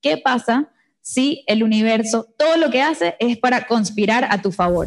¿Qué pasa si el universo, todo lo que hace es para conspirar a tu favor?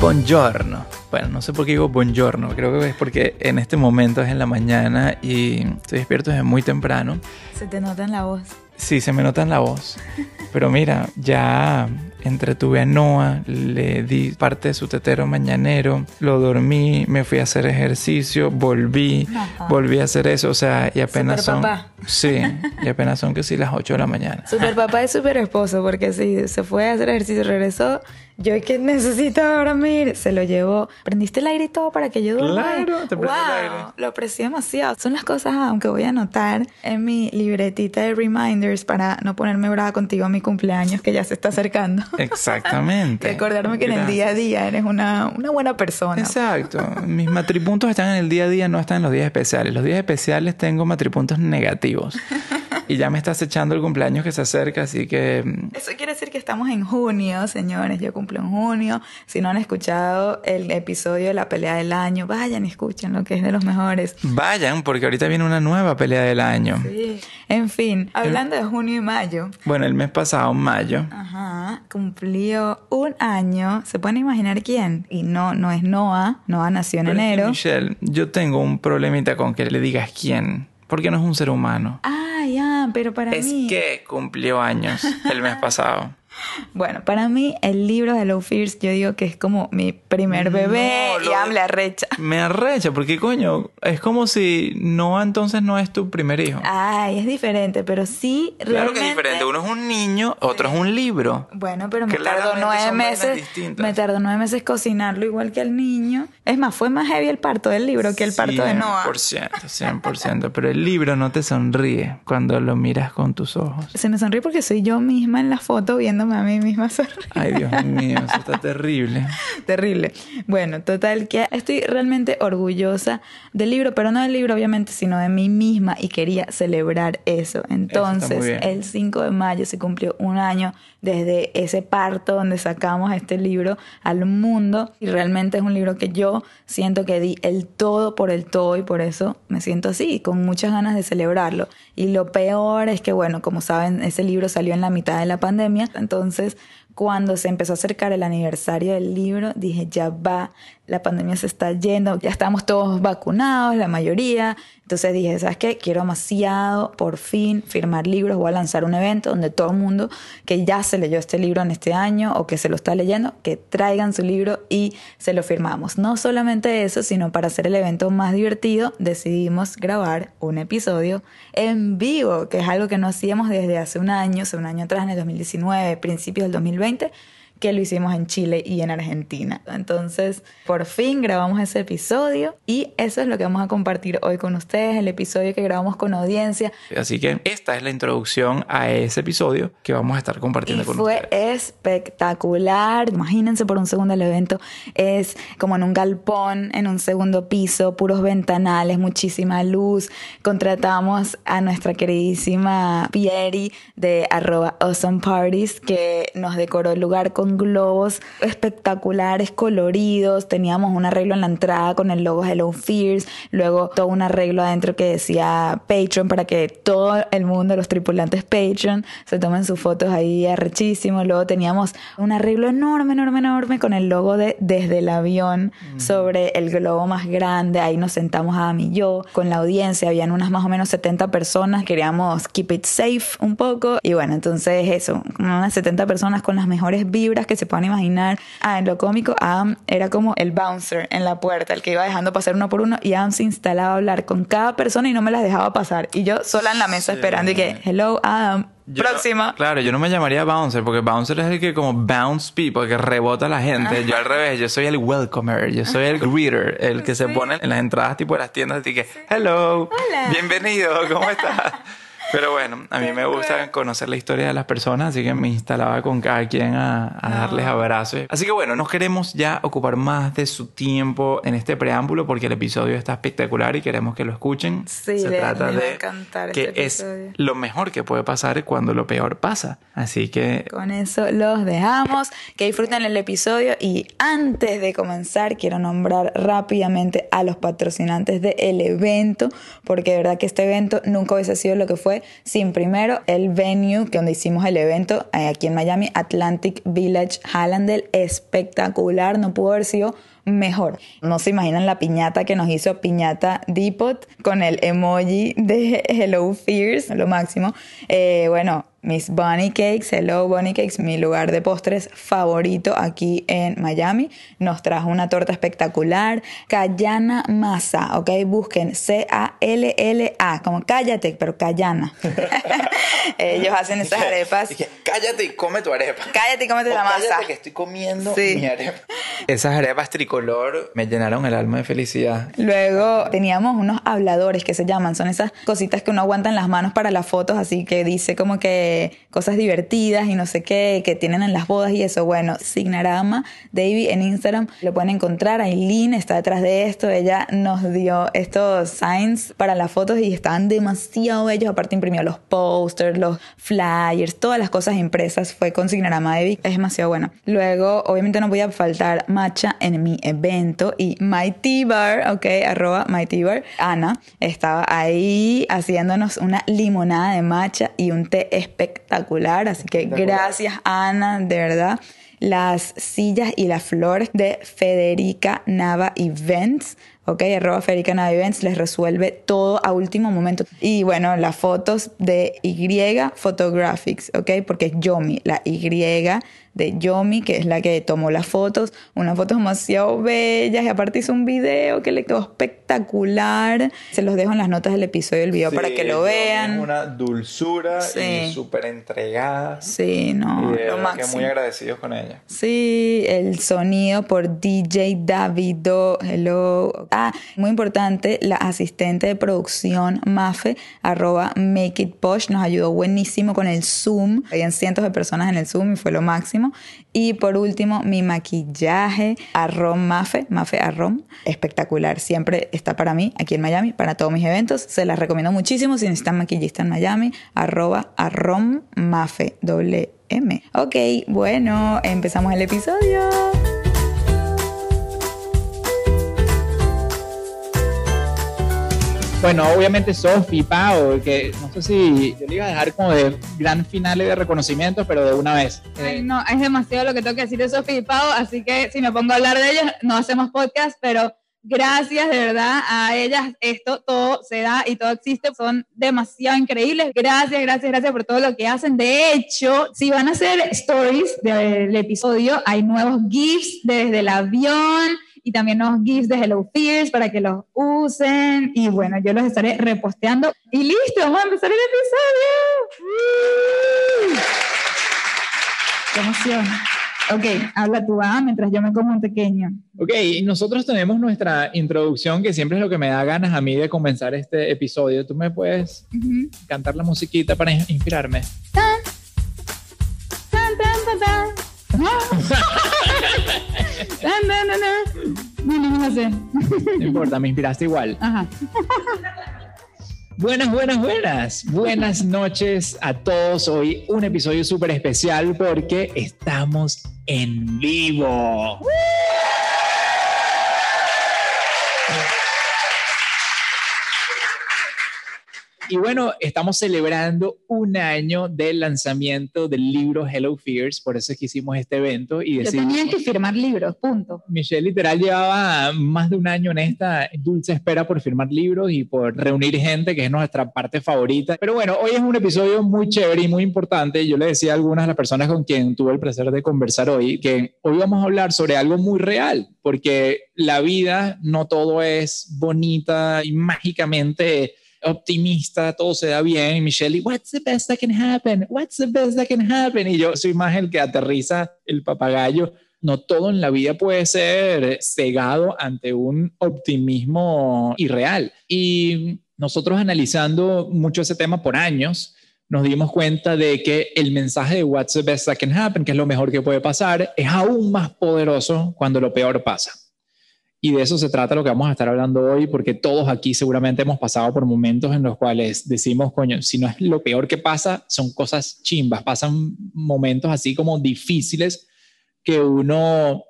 Buongiorno. Bueno, no sé por qué digo buongiorno. Creo que es porque en este momento es en la mañana y estoy despierto desde muy temprano. Se te nota en la voz. Sí, se me nota en la voz. Pero mira, ya entretuve a Noah, le di parte de su tetero mañanero, lo dormí, me fui a hacer ejercicio, volví, volví a hacer eso, o sea, y apenas son... Sí, y apenas son que sí las 8 de la mañana. Super papá y super esposo, porque si se fue a hacer ejercicio, regresó, yo es que necesito dormir, se lo llevó, prendiste el aire y todo para que yo duerma. Claro, te prendí el aire. Lo aprecio demasiado. Son las cosas, aunque voy a anotar en mi libretita de reminders para no ponerme brava contigo a mi cumpleaños que ya se está acercando. Exactamente. Recordarme que en el día a día eres una, una buena persona. Exacto. Mis matripuntos están en el día a día, no están en los días especiales. Los días especiales tengo matripuntos negativos. Y ya me estás echando el cumpleaños que se acerca, así que... mm, Eso quiere decir que estamos en junio, señores. Yo cumplo en junio. Si no han escuchado el episodio de la pelea del año, vayan y escuchen lo que es de los mejores. Vayan, porque ahorita viene una nueva pelea del año. Sí. En fin, hablando de junio y mayo. Bueno, el mes pasado, mayo. Ajá, cumplió un año. ¿Se pueden imaginar quién? Y no, no es Noah. Noah nació en Pero enero. Michelle, yo tengo un problemita con que le digas quién, porque no es un ser humano. Ah, ya, pero para es mí. que cumplió años el mes pasado. Bueno, para mí el libro de Low Fears yo digo que es como mi primer bebé No, y hable arrecha. Me arrecha, porque coño, es como si Noah entonces no es tu primer hijo. Ay, es diferente, pero sí claro realmente... que es diferente. Uno es un niño, otro es un libro. Bueno, pero me tardó nueve meses. Me tardó nueve meses cocinarlo igual que al niño. Es más, fue más heavy el parto del libro que el parto de Noah. 100%, 100%. Pero el libro no te sonríe cuando lo miras con tus ojos. Se me sonríe porque soy yo misma en la foto a mí misma sonreír. Ay, Dios mío, eso está terrible. Terrible. Bueno, total que estoy realmente orgullosa del libro, pero no del libro obviamente, sino de mí misma y quería celebrar eso. Entonces, el 5 de mayo se cumplió un año desde ese parto donde sacamos este libro al mundo y realmente es un libro que yo siento que di el todo por el todo y por eso me siento así, con muchas ganas de celebrarlo. Y lo peor es que, bueno, como saben, ese libro salió en la mitad de la pandemia, entonces cuando se empezó a acercar el aniversario del libro, dije, ya va, la pandemia se está yendo, ya estamos todos vacunados, la mayoría. Entonces dije, ¿sabes qué? Quiero demasiado, por fin, firmar libros. Voy a lanzar un evento donde todo el mundo que ya se leyó este libro en este año o que se lo está leyendo, que traigan su libro y se lo firmamos. No solamente eso, sino para hacer el evento más divertido, decidimos grabar un episodio en vivo, que es algo que no hacíamos desde hace un año, hace un año atrás, en el 2019, principios del 2020 20 que lo hicimos en Chile y en Argentina. Entonces, por fin grabamos ese episodio y eso es lo que vamos a compartir hoy con ustedes, el episodio que grabamos con audiencia. Así que esta es la introducción a ese episodio que vamos a estar Y compartiendo con fue ustedes. espectacular. Imagínense por un segundo el evento. Es como en un galpón, en un segundo piso, puros ventanales, muchísima luz. Contratamos a nuestra queridísima Pieri de arroba awesome parties que nos decoró el lugar con con globos espectaculares, coloridos. Teníamos un arreglo en la entrada con el logo Hello Fears. Luego todo un arreglo adentro que decía Patreon para que todo el mundo, los tripulantes Patreon, se tomen sus fotos ahí arrechísimo. Luego teníamos un arreglo enorme, enorme, enorme con el logo de Desde el avión sobre el globo más grande. Ahí nos sentamos a mí y yo con la audiencia. Habían unas más o menos 70 personas. Queríamos keep it safe un poco. Y bueno, entonces eso, unas 70 personas con las mejores vibras que se puedan imaginar. Ah, en lo cómico, Adam era como el bouncer en la puerta, el que iba dejando pasar uno por uno y Adam se instalaba a hablar con cada persona y no me las dejaba pasar. Y yo sola en la mesa esperando y que, hello Adam, Yo próxima. no- claro, yo no me llamaría bouncer porque bouncer es el que como bounce people, que rebota a la gente. Yo al revés, yo soy el welcomer, yo soy el greeter, el que se pone en las entradas tipo de las tiendas y que, hello, Hola. bienvenido, ¿cómo estás? Pero bueno, a mí me gusta conocer la historia de las personas, así que me instalaba con cada quien a, a darles abrazos. Así que bueno, no queremos ya ocupar más de su tiempo en este preámbulo porque el episodio está espectacular y queremos que lo escuchen. Sí, Se le- trata les va a de encantar que este es lo mejor que puede pasar cuando lo peor pasa. Así que Con eso los dejamos. Que disfruten el episodio. Y antes de comenzar, quiero nombrar rápidamente a los patrocinantes del evento. Porque de verdad que este evento nunca hubiese sido lo que fue sin primero el venue que donde hicimos el evento eh, aquí en Miami, Atlantic Village Hallandale. Espectacular. No pudo haber sido mejor. No se imaginan la piñata que nos hizo Piñata Depot con el emoji de Hello Fears, lo máximo. Eh, bueno, mis Bunny Cakes, Hello Bunny Cakes, mi lugar de postres favorito aquí en Miami. Nos trajo una torta espectacular. Cayana Masa, ¿ok? Busquen C-A-L-L-A, como cállate, pero Cayana. Ellos hacen esas arepas. Dije, cállate y come tu arepa. Cállate y cómete O la masa. cállate que estoy comiendo Sí. mi arepa. Esas arepas tricolor me llenaron el alma de felicidad. Luego teníamos unos habladores que se llaman, son esas cositas que uno aguanta en las manos para las fotos, así que dice como que cosas divertidas y no sé qué, que tienen en las bodas y eso. Bueno, Signarama, Davy en Instagram, lo pueden encontrar. Aileen está detrás de esto, ella nos dio estos signs para las fotos y estaban demasiado bellos. Aparte, imprimió los posters, los flyers, todas las cosas impresas. Fue con Signarama Davy, es demasiado bueno. Luego, obviamente, no podía faltar matcha en mi evento y Tea Bar, ok, arroba Tea Bar. Ana estaba ahí haciéndonos una limonada de matcha y un té espectacular. Así que gracias, Ana, de verdad. Las sillas y las flores de Federica Nava Events. Ok, arroba Federica Nava Events les resuelve todo a último momento. Y bueno, las fotos de Y Photographics, ok, porque es Yomi, la Y de Yomi, que es la que tomó las fotos, unas fotos demasiado bellas y aparte hizo un video que le quedó espectacular. Se los dejo en las notas del episodio del video para que lo vean. una dulzura Sí. y súper entregada. Sí, no, y de lo verdad que máximo. muy agradecidos con ella. Sí, el sonido por DJ Davido. Hello. Ah, muy importante, la asistente de producción Mafe, arroba Make It Posh, nos ayudó buenísimo con el Zoom. Habían cientos de personas en el Zoom y fue lo máximo. Y por último, mi maquillaje, Arrom Mafe, Mafe Arrom, espectacular. Siempre está para mí aquí en Miami, para todos mis eventos. Se las recomiendo muchísimo si necesitan maquillista en Miami, arroba Arrom Mafe, doble. Ok, bueno, empezamos el episodio. Bueno, obviamente Sofi, Pau, que no sé si yo le iba a dejar como de gran finales de reconocimiento, pero de una vez. Ay, Eh, no, es demasiado lo que tengo que decir de Sofía y Pau, así que si me pongo a hablar de ellas, no hacemos podcast, pero gracias de verdad a ellas, esto todo se da y todo existe, son demasiado increíbles. Gracias, gracias, gracias por todo lo que hacen. De hecho, si van a hacer stories del episodio, hay nuevos GIFs desde el avión y también nuevos GIFs de Hello Fears para que los usen. Y bueno, yo los estaré reposteando. Y listo, vamos a empezar el episodio. ¡Qué emoción! Ok, habla tú, ah, mientras yo me como un pequeño. ok, y nosotros tenemos nuestra introducción, que siempre es lo que me da ganas a mí de comenzar este episodio. ¿Tú me puedes cantar la musiquita para in- inspirarme? Tan, tan, tan, tan. Tan, tan, tan, tan. No, no sé. Importa, me inspiraste igual. Ajá. Buenas, buenas, buenas. Buenas noches a todos. Hoy un episodio súper especial porque estamos en vivo. Y bueno, estamos celebrando un año del lanzamiento del libro Hello Fears, por eso es que hicimos este evento. Y Yo tenía que firmar libros, punto. Michelle literal llevaba más de un año en esta dulce espera por firmar libros y por reunir gente, que es nuestra parte favorita. Pero bueno, hoy es un episodio muy chévere y muy importante. Yo le decía a algunas de las personas con quien tuve el placer de conversar hoy que hoy vamos a hablar sobre algo muy real, porque la vida no todo es bonita y mágicamente optimista, todo se da bien. Y Michelle, what's the best that can happen? What's the best that can happen? Y yo soy más el que aterriza el papagayo. No todo en la vida puede ser cegado ante un optimismo irreal. Y nosotros analizando mucho ese tema por años, nos dimos cuenta de que el mensaje de What's the best that can happen, que es lo mejor que puede pasar, es aún más poderoso cuando lo peor pasa. Y de eso se trata lo que vamos a estar hablando hoy, porque todos aquí seguramente hemos pasado por momentos en los cuales decimos, coño, si no es lo peor que pasa, son cosas chimbas, pasan momentos así como difíciles que uno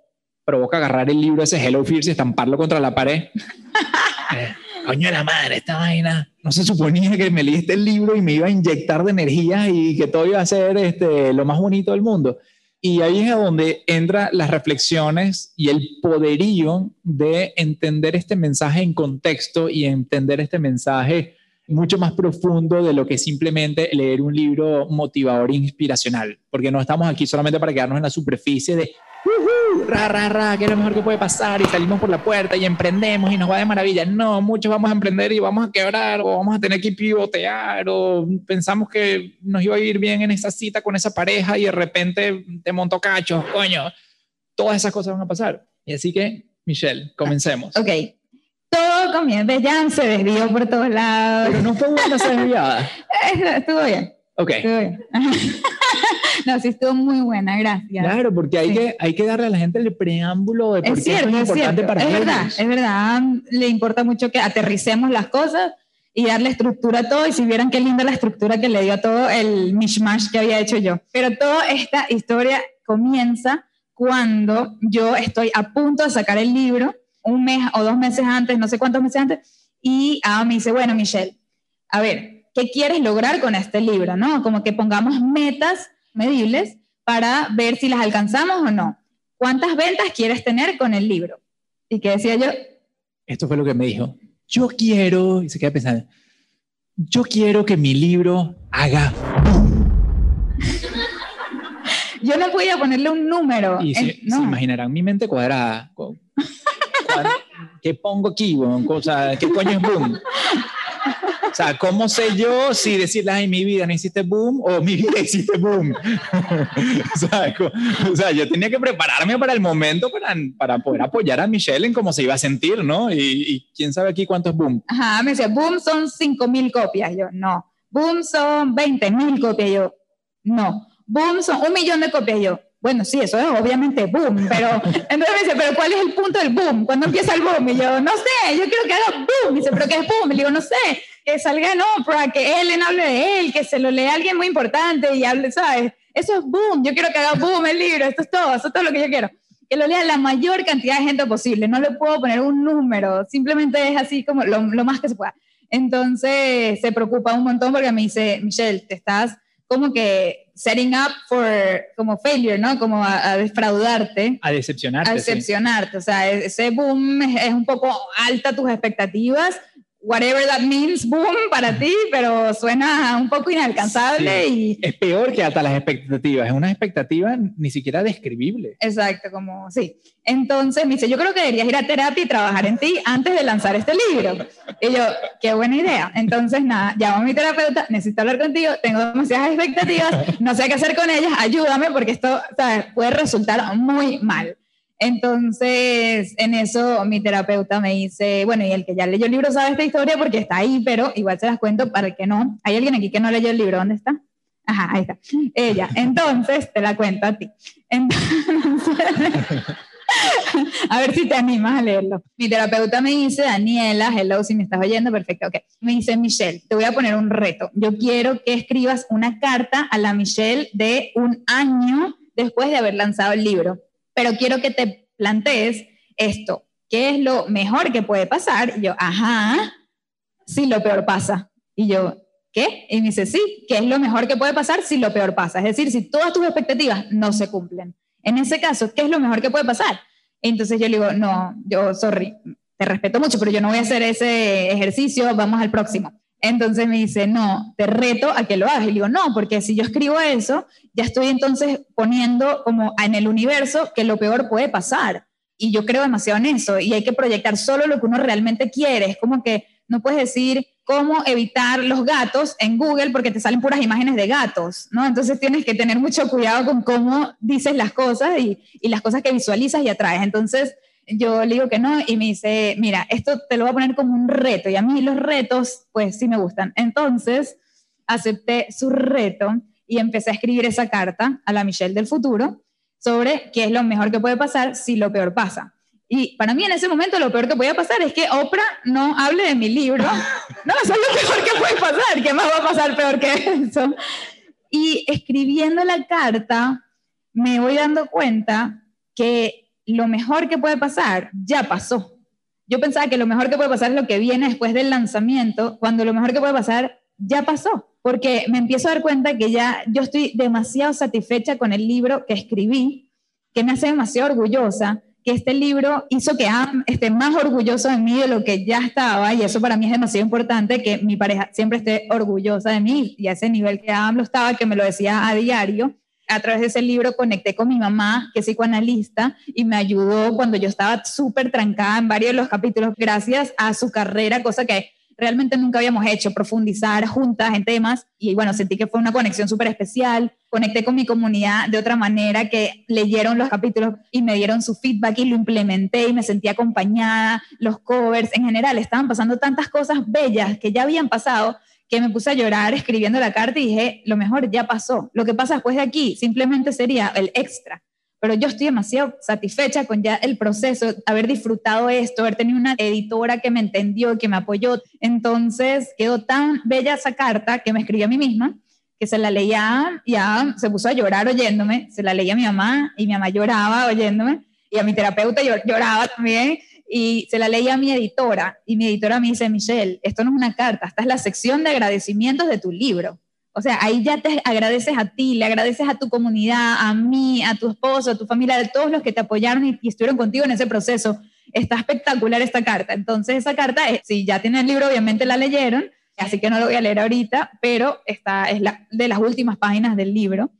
provoca agarrar el libro ese Hello Fears y estamparlo contra la pared. eh, coño de la madre, esta vaina. No se suponía que me leíste el libro y me iba a inyectar de energía y que todo iba a ser este, lo más bonito del mundo. Y ahí es donde entran las reflexiones y el poderío de entender este mensaje en contexto y entender este mensaje mucho más profundo de lo que simplemente leer un libro motivador e inspiracional, porque no estamos aquí solamente para quedarnos en la superficie de uh ra, ra, ra, que es lo mejor que puede pasar y salimos por la puerta y emprendemos y nos va de maravilla. No, muchos vamos a emprender y vamos a quebrar o vamos a tener que pivotear o pensamos que nos iba a ir bien en esa cita con esa pareja y de repente te montó cachos, coño. Todas esas cosas van a pasar. Y así que, Michelle, comencemos. Ok. Todo comienza, ya se desvió por todos lados. Pero no fue buena esa desviada. Estuvo bien. Ok. Estuvo bien. no, sí estuvo muy buena, gracias. Claro, porque hay, Sí. que, hay que darle a la gente el preámbulo de por Es qué cierto, es es importante cierto. para Es verdad, ellos. es verdad. Le importa mucho que aterricemos las cosas y darle estructura a todo. Y si vieran qué linda la estructura que le dio a todo el mishmash que había hecho yo. Pero toda esta historia comienza cuando yo estoy a punto de sacar el libro, un mes o dos meses antes, no sé cuántos meses antes, y me dice, bueno, Michelle, a ver, ¿qué quieres lograr con este libro? ¿no? Como que pongamos metas medibles para ver si las alcanzamos o no. ¿Cuántas ventas quieres tener con el libro? Y que decía yo, Esto fue lo que me dijo. Yo quiero, y se queda pensando, yo quiero que mi libro haga yo no podía ponerle un número. Y se, Eh, no. se imaginarán mi mente cuadrada. ¿Qué pongo aquí? weón? O sea, ¿qué coño es boom? O sea, ¿cómo sé yo si decirle, ay, mi vida no hiciste boom o mi vida hiciste boom? o, sea, o sea, yo tenía que prepararme para el momento para, para poder apoyar a Michelle en cómo se iba a sentir, ¿no? Y, y quién sabe aquí cuánto es boom. Ajá, me decía, boom, son 5 mil copias. Yo, no. Boom, son 20 mil copias. Yo, no. Boom, son un millón de copias. Yo, bueno, sí, eso es obviamente boom, pero entonces me dice, pero ¿cuál es el punto del boom? ¿Cuándo empieza el boom? Y yo, no sé, yo quiero que haga boom. Y dice, ¿pero qué es boom? Y le digo, no sé, que salga en Oprah, que Ellen hable de él, que se lo lea alguien muy importante y hable, ¿sabes? Eso es boom, yo quiero que haga boom el libro, esto es todo, eso es todo lo que yo quiero. Que lo lea la mayor cantidad de gente posible, no le puedo poner un número, simplemente es así como lo, lo más que se pueda. Entonces se preocupa un montón porque me dice, Michelle, te estás como que setting up for como failure, ¿no? Como a, a defraudarte, A decepcionarte. a sí. decepcionarte. O sea, e- ese boom es, es un poco alta tus expectativas, whatever that means, boom, para ti, pero suena un poco inalcanzable y... Es peor que hasta las expectativas. Es una expectativa ni siquiera describible. Exacto, como sí. Entonces me dice, yo creo que deberías ir a terapia y trabajar en ti antes de lanzar este libro. Y yo, qué buena idea. Entonces, nada, llamo a mi terapeuta, necesito hablar contigo, tengo demasiadas expectativas, no sé qué hacer con ellas, ayúdame porque esto ¿sabes? puede resultar muy mal. Entonces, en eso mi terapeuta me dice, bueno, y el que ya leyó el libro sabe esta historia porque está ahí, pero igual se las cuento para que no. ¿Hay alguien aquí que no leyó el libro? ¿Dónde está? Ahí está. Ella. Entonces, te la cuento a ti. Entonces, a ver si te animas a leerlo. Mi terapeuta me dice, Daniela, hello, si me estás oyendo, perfecto, ok. Me dice, Michelle, te voy a poner un reto. Yo quiero que escribas una carta a la Michelle de un año después de haber lanzado el libro, pero quiero que te plantees esto. ¿Qué es lo mejor que puede pasar? Y yo, ajá, si lo peor pasa. Y yo, ¿qué? Y me dice, sí, ¿qué es lo mejor que puede pasar si lo peor pasa? Es decir, si todas tus expectativas no se cumplen. En ese caso, ¿qué es lo mejor que puede pasar? Entonces yo le digo, no, yo, sorry, te respeto mucho, pero yo no voy a hacer ese ejercicio, vamos al próximo. Entonces me dice, no, te reto a que lo hagas. Y digo, no, porque si yo escribo eso, ya estoy entonces poniendo como en el universo que lo peor puede pasar. Y yo creo demasiado en eso. Y hay que proyectar solo lo que uno realmente quiere. Es como que no puedes decir cómo evitar los gatos en Google porque te salen puras imágenes de gatos, ¿no? Entonces tienes que tener mucho cuidado con cómo dices las cosas y, y las cosas que visualizas y atraes. Entonces yo le digo que no y me dice, mira, esto te lo voy a poner como un reto y a mí los retos, pues sí me gustan. Entonces acepté su reto y empecé a escribir esa carta a la Michelle del futuro sobre qué es lo mejor que puede pasar si lo peor pasa. Y para mí en ese momento lo peor que podía pasar es que Oprah no hable de mi libro. No, eso es lo peor que puede pasar. ¿Qué más va a pasar peor que eso? Y escribiendo la carta me voy dando cuenta que lo mejor que puede pasar ya pasó. Yo pensaba que lo mejor que puede pasar es lo que viene después del lanzamiento, cuando lo mejor que puede pasar ya pasó, porque me empiezo a dar cuenta que ya yo estoy demasiado satisfecha con el libro que escribí, que me hace demasiado orgullosa, que este libro hizo que Am esté más orgulloso de mí de lo que ya estaba, y eso para mí es demasiado importante, que mi pareja siempre esté orgullosa de mí, y a ese nivel que Am lo estaba, que me lo decía a diario, a través de ese libro conecté con mi mamá, que es psicoanalista, y me ayudó cuando yo estaba súper trancada en varios de los capítulos, gracias a su carrera, cosa que realmente nunca habíamos hecho, profundizar juntas en temas. Y bueno, sentí que fue una conexión súper especial. Conecté con mi comunidad de otra manera, que leyeron los capítulos y me dieron su feedback y lo implementé y me sentí acompañada. Los covers, en general, estaban pasando tantas cosas bellas que ya habían pasado que me puse a llorar escribiendo la carta y dije, lo mejor ya pasó. Lo que pasa después de aquí simplemente sería el extra. Pero yo estoy demasiado satisfecha con ya el proceso, haber disfrutado esto, haber tenido una editora que me entendió, que me apoyó. Entonces quedó tan bella esa carta que me escribí a mí misma, que se la leía, ya se puso a llorar oyéndome, se la leía a mi mamá y mi mamá lloraba oyéndome y a mi terapeuta lloraba también y se la leía a mi editora y mi editora me dice, Michelle, esto no es una carta, esta es la sección de agradecimientos de tu libro. O sea, ahí ya te agradeces a ti, le agradeces a tu comunidad, a mí, a tu esposo, a tu familia, a todos los que te apoyaron y, estuvieron contigo en ese proceso. Está espectacular esta carta. Entonces, esa carta, si ya tienen el libro, obviamente la leyeron, así que no lo voy a leer ahorita, pero esta es de las últimas páginas del libro.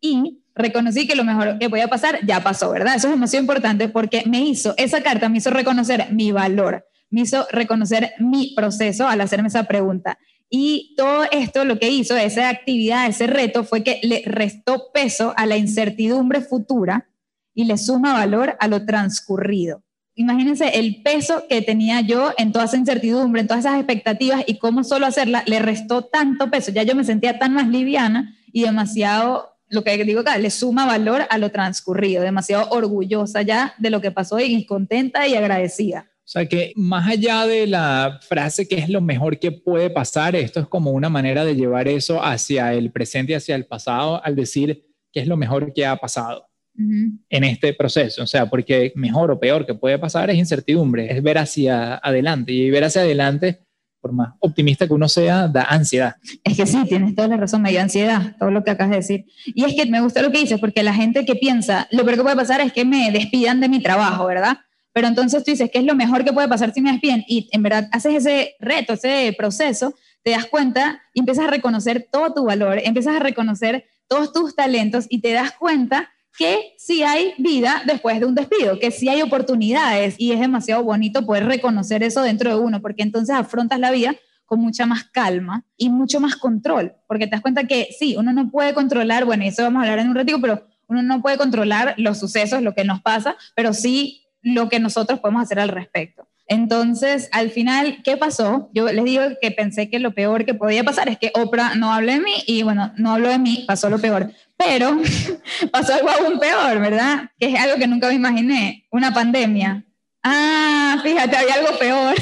Y reconocí que lo mejor que podía pasar ya pasó, ¿verdad? Eso es demasiado importante porque me hizo, esa carta me hizo reconocer mi valor, me hizo reconocer mi proceso al hacerme esa pregunta. Y todo esto lo que hizo, esa actividad, ese reto, fue que le restó peso a la incertidumbre futura y le suma valor a lo transcurrido. Imagínense el peso que tenía yo en toda esa incertidumbre, en todas esas expectativas y cómo solo hacerla le restó tanto peso. Ya yo me sentía tan más liviana y demasiado lo que digo acá, le suma valor a lo transcurrido, demasiado orgullosa ya de lo que pasó y contenta y agradecida. O sea que más allá de la frase que es lo mejor que puede pasar, esto es como una manera de llevar eso hacia el presente y hacia el pasado al decir que es lo mejor que ha pasado en este proceso. O sea, porque mejor o peor que puede pasar es incertidumbre, es ver hacia adelante y ver hacia adelante más optimista que uno sea, da ansiedad. Es que sí, tienes toda la razón, me dio ansiedad, todo lo que acabas de decir. Y es que me gusta lo que dices, porque la gente que piensa, lo peor que puede pasar es que me despidan de mi trabajo, ¿verdad? Pero entonces tú dices, ¿qué es lo mejor que puede pasar si me despiden? Y en verdad haces ese reto, ese proceso, te das cuenta y empiezas a reconocer todo tu valor, empiezas a reconocer todos tus talentos y te das cuenta que sí hay vida después de un despido, que sí hay oportunidades y es demasiado bonito poder reconocer eso dentro de uno, porque entonces afrontas la vida con mucha más calma y mucho más control, porque te das cuenta que sí, uno no puede controlar, bueno, eso vamos a hablar en un ratito, pero uno no puede controlar los sucesos, lo que nos pasa, pero sí lo que nosotros podemos hacer al respecto. Entonces, al final, ¿qué pasó? Yo les digo que pensé que lo peor que podía pasar es que Oprah no hable de mí y bueno, no habló de mí, pasó lo peor. Pero pasó algo aún peor, ¿verdad? Que es algo que nunca me imaginé, una pandemia. Ah, fíjate, había algo peor.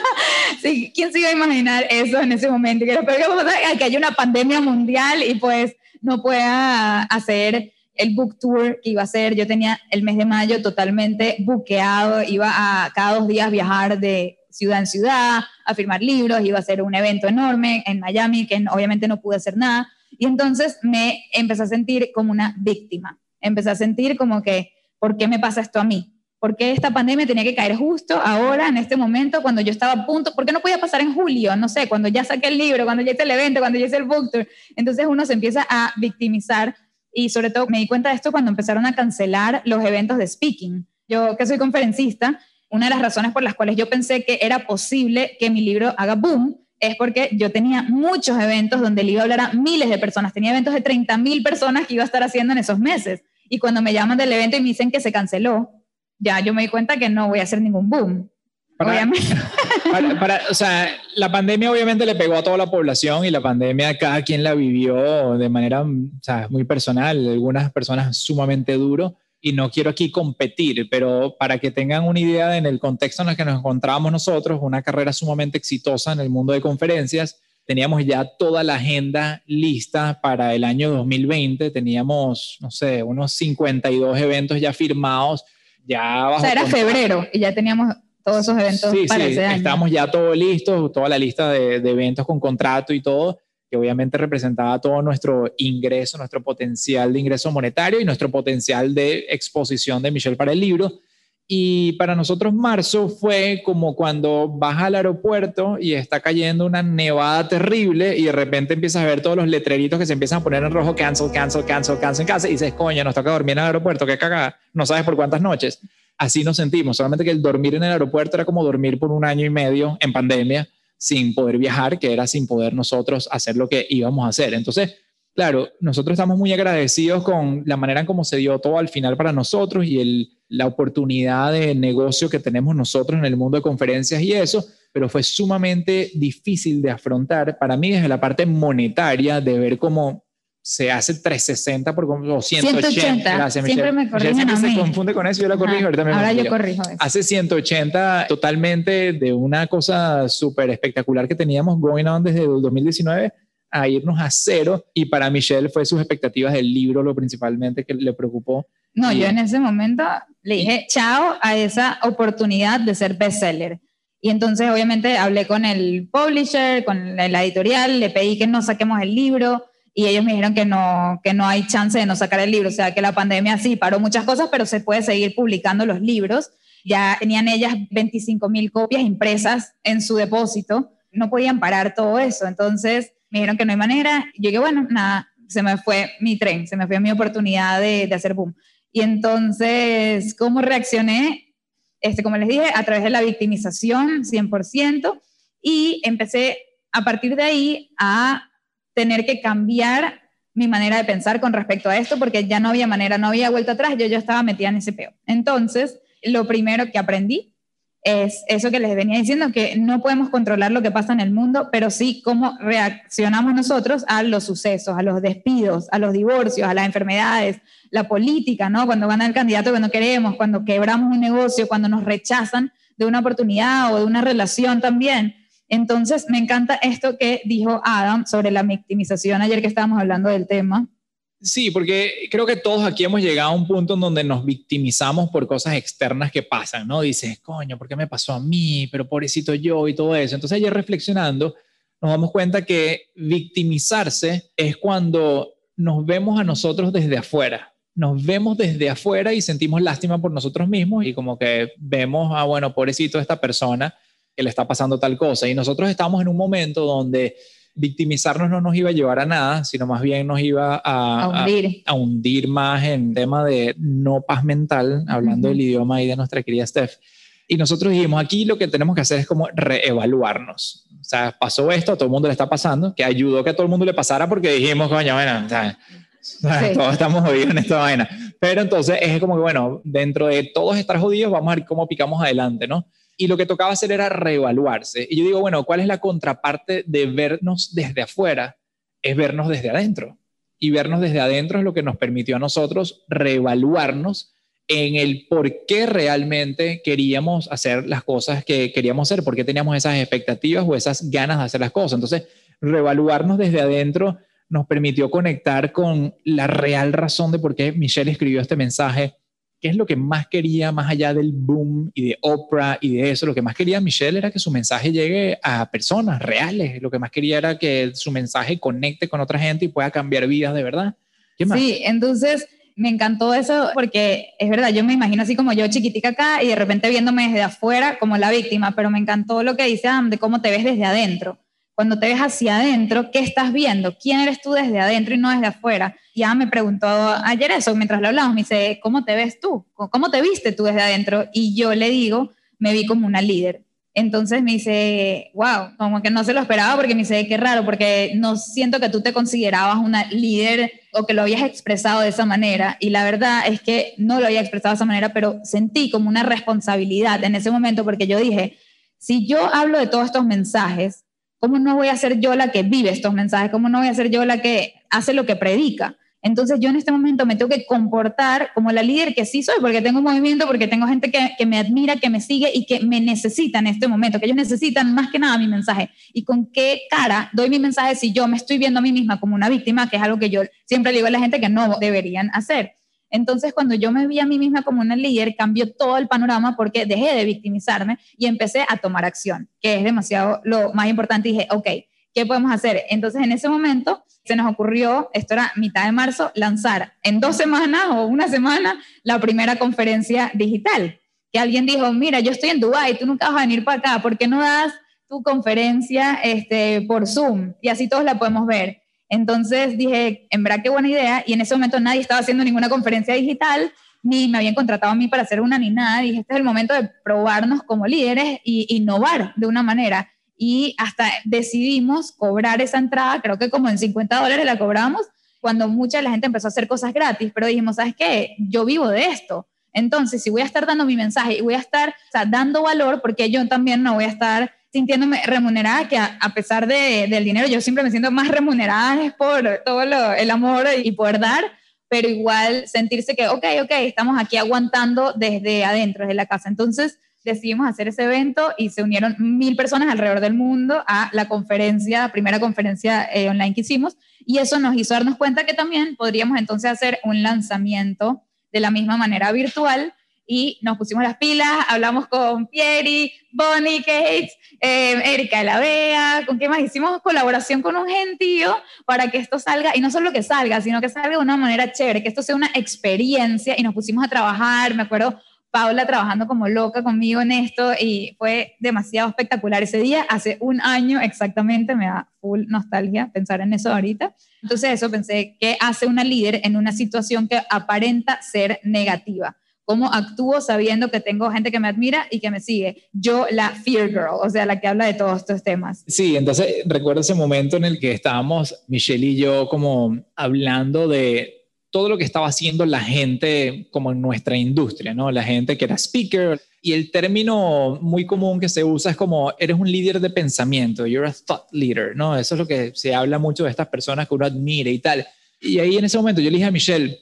sí, ¿quién se iba a imaginar eso en ese momento? Que lo peor que que haya una pandemia mundial y pues no pueda hacer el book tour que iba a hacer. Yo tenía el mes de mayo totalmente buqueado, iba a cada dos días viajar de ciudad en ciudad a firmar libros, iba a hacer un evento enorme en Miami que obviamente no pude hacer nada. Y entonces me empecé a sentir como una víctima. Empecé a sentir como que, ¿por qué me pasa esto a mí? ¿Por qué esta pandemia tenía que caer justo ahora, en este momento, cuando yo estaba a punto? ¿Por qué no podía pasar en julio? No sé, cuando ya saqué el libro, cuando ya hice el evento, cuando ya hice el book tour. Entonces uno se empieza a victimizar y sobre todo me di cuenta de esto cuando empezaron a cancelar los eventos de speaking. Yo que soy conferencista, una de las razones por las cuales yo pensé que era posible que mi libro haga boom es porque yo tenía muchos eventos donde le iba a hablar a miles de personas. Tenía eventos de 30 mil personas que iba a estar haciendo en esos meses. Y cuando me llaman del evento y me dicen que se canceló, ya yo me di cuenta que no voy a hacer ningún boom. obviamente. Para, o sea, la pandemia obviamente le pegó a toda la población y la pandemia cada quien la vivió de manera o sea, muy personal, algunas personas sumamente duro y no quiero aquí competir, pero para que tengan una idea en el contexto en el que nos encontramos nosotros, una carrera sumamente exitosa en el mundo de conferencias, teníamos ya toda la agenda lista para el año 2020, teníamos, no sé, unos 52 eventos ya firmados, ya O sea, era febrero y ya teníamos todos esos eventos sí, para sí, ese año. Estamos ya todo listos, toda la lista de, de eventos con contrato y todo, que obviamente representaba todo nuestro ingreso, nuestro potencial de ingreso monetario y nuestro potencial de exposición de Michelle para el libro. Y para nosotros marzo fue como cuando vas al aeropuerto y está cayendo una nevada terrible y de repente empiezas a ver todos los letreritos que se empiezan a poner en rojo, cancel, cancel, cancel, cancel, cancel, y dices, coño, nos toca dormir en el aeropuerto, qué cagada, no sabes por cuántas noches así nos sentimos, solamente que el dormir en el aeropuerto era como dormir por un año y medio en pandemia sin poder viajar, que era sin poder nosotros hacer lo que íbamos a hacer. Entonces, claro, nosotros estamos muy agradecidos con la manera en cómo se dio todo al final para nosotros y la oportunidad de negocio que tenemos nosotros en el mundo de conferencias y eso, pero fue sumamente difícil de afrontar para mí desde la parte monetaria, de ver cómo se hace 360 por o 180. 180. Gracias, siempre me corrigen a mí. se confunde con eso, yo la corrijo. Ahorita Ahora yo corrijo eso. Hace 180 totalmente de una cosa súper espectacular que teníamos going on desde el 2019 a irnos a cero y para Michelle fue sus expectativas del libro lo principalmente que le preocupó. No, yo en ese momento le dije chao a esa oportunidad de ser bestseller. Y entonces obviamente hablé con el publisher, con la editorial, le pedí que no saquemos el libro y ellos me dijeron que no, que no hay chance de no sacar el libro, o sea, que la pandemia sí paró muchas cosas, pero se puede seguir publicando los libros. Ya tenían ellas 25 mil copias impresas en su depósito, no podían parar todo eso, entonces me dijeron que no hay manera, yo dije, bueno, nada, se me fue mi tren, se me fue mi oportunidad de, de hacer boom. Y entonces, ¿cómo reaccioné? Este, como les dije, a través de la victimización, 100%, y empecé a partir de ahí a tener que cambiar mi manera de pensar con respecto a esto, porque ya no había manera, no había vuelta atrás, yo ya estaba metida en ese peo. Entonces, lo primero que aprendí es eso que les venía diciendo, que no podemos controlar lo que pasa en el mundo, pero sí cómo reaccionamos nosotros a los sucesos, a los despidos, a los divorcios, a las enfermedades, la política, ¿no? Cuando gana el candidato que no queremos, cuando quebramos un negocio, cuando nos rechazan de una oportunidad o de una relación también. Entonces, me encanta esto que dijo Adam sobre la victimización ayer que estábamos hablando del tema. Sí, porque creo que todos aquí hemos llegado a un punto en donde nos victimizamos por cosas externas que pasan, ¿no? Dices, coño, ¿por qué me pasó a mí? Pero pobrecito yo y todo eso. Entonces, ayer reflexionando, nos damos cuenta que victimizarse es cuando nos vemos a nosotros desde afuera. Nos vemos desde afuera y sentimos lástima por nosotros mismos y como que vemos, ah, bueno, pobrecito esta persona que le está pasando tal cosa. Y nosotros estamos en un momento donde victimizarnos no nos iba a llevar a nada, sino más bien nos iba a, a, hundir. a, a hundir. más en tema de no paz mental, hablando uh -huh. del idioma ahí de nuestra querida Steph. Y nosotros dijimos, aquí lo que tenemos que hacer es como reevaluarnos. O sea, pasó esto, a todo el mundo le está pasando, que ayudó que a todo el mundo le pasara porque dijimos, coño, bueno, Sí. Todos estamos jodidos en esta vaina. Pero entonces es como que, bueno, dentro de todos estar jodidos, vamos a ver cómo picamos adelante, ¿no? Y lo que tocaba hacer era reevaluarse. Y yo digo, bueno, ¿cuál es la contraparte de vernos desde afuera? Es vernos desde adentro. Y vernos desde adentro es lo que nos permitió a nosotros reevaluarnos en el por qué realmente queríamos hacer las cosas que queríamos hacer, por qué teníamos esas expectativas o esas ganas de hacer las cosas. Entonces, reevaluarnos desde adentro nos permitió conectar con la real razón de por qué Michelle escribió este mensaje, qué es lo que más quería, más allá del boom y de Oprah y de eso, lo que más quería Michelle era que su mensaje llegue a personas reales, lo que más quería era que su mensaje conecte con otra gente y pueda cambiar vidas de verdad. ¿Qué más? Sí, entonces me encantó eso porque es verdad, yo me imagino así como yo chiquitica acá y de repente viéndome desde afuera como la víctima, pero me encantó lo que dice Adam de cómo te ves desde adentro. Cuando te ves hacia adentro, ¿qué estás viendo? ¿Quién eres tú desde adentro y no desde afuera? Ya me preguntó ayer eso, mientras lo hablamos, me dice, ¿cómo te ves tú? ¿Cómo te viste tú desde adentro? Y yo le digo, me vi como una líder. Entonces me dice, wow, como que no se lo esperaba porque me dice, qué raro, porque no siento que tú te considerabas una líder o que lo habías expresado de esa manera. Y la verdad es que no lo había expresado de esa manera, pero sentí como una responsabilidad en ese momento porque yo dije, si yo hablo de todos estos mensajes, ¿cómo no voy a ser yo la que vive estos mensajes? ¿Cómo no voy a ser yo la que hace lo que predica? Entonces yo en este momento me tengo que comportar como la líder que sí soy, porque tengo movimiento, porque tengo gente que, me admira, que me sigue y que me necesita en este momento, que ellos necesitan más que nada mi mensaje. ¿Y con qué cara doy mi mensaje si yo me estoy viendo a mí misma como una víctima, que es algo que yo siempre digo a la gente que no deberían hacer? Entonces, cuando yo me vi a mí misma como una líder, cambió todo el panorama porque dejé de victimizarme y empecé a tomar acción, que es demasiado lo más importante. Dije, ok, ¿qué podemos hacer? Entonces, en ese momento se nos ocurrió, esto era mitad de marzo, lanzar en dos semanas o una semana la primera conferencia digital. Que alguien dijo, mira, yo estoy en Dubái, tú nunca vas a venir para acá, ¿por qué no das tu conferencia este, por Zoom? Y así todos la podemos ver. Entonces dije, en verdad qué buena idea, y en ese momento nadie estaba haciendo ninguna conferencia digital, ni me habían contratado a mí para hacer una ni nada. Dije, este es el momento de probarnos como líderes y innovar de una manera y hasta decidimos cobrar esa entrada, creo que como en 50 dólares la cobramos, cuando mucha de la gente empezó a hacer cosas gratis, pero dijimos, ¿sabes qué? Yo vivo de esto. Entonces, si voy a estar dando mi mensaje y voy a estar dando valor, porque yo también no voy a estar sintiéndome remunerada, que a, pesar de, del dinero, yo siempre me siento más remunerada es por todo el amor y poder dar, pero igual sentirse que, ok, ok, estamos aquí aguantando desde adentro, desde la casa. Entonces, decidimos hacer ese evento y se unieron mil personas alrededor del mundo a la conferencia, primera conferencia eh, online que hicimos, y eso nos hizo darnos cuenta que también podríamos entonces hacer un lanzamiento de la misma manera virtual y nos pusimos las pilas, hablamos con Pieri, Bonnie Cates, eh, Erika de la Vea, con qué más hicimos colaboración con un gentío para que esto salga, y no solo que salga, sino que salga de una manera chévere, que esto sea una experiencia y nos pusimos a trabajar, me acuerdo Paula trabajando como loca conmigo en esto y fue demasiado espectacular ese día, hace un año exactamente, me da full nostalgia pensar en eso ahorita. Entonces eso pensé, ¿qué hace una líder en una situación que aparenta ser negativa? ¿Cómo actúo sabiendo que tengo gente que me admira y que me sigue? Yo, la Fear Girl, o sea, la que habla de todos estos temas. Sí, entonces recuerdo ese momento en el que estábamos Michelle y yo como hablando de todo lo que estaba haciendo la gente como en nuestra industria, ¿no? La gente que era speaker. Y el término muy común que se usa es como eres un líder de pensamiento, you're a thought leader, ¿no? Eso es lo que se habla mucho de estas personas que uno admira y tal. Y ahí en ese momento yo le dije a Michelle,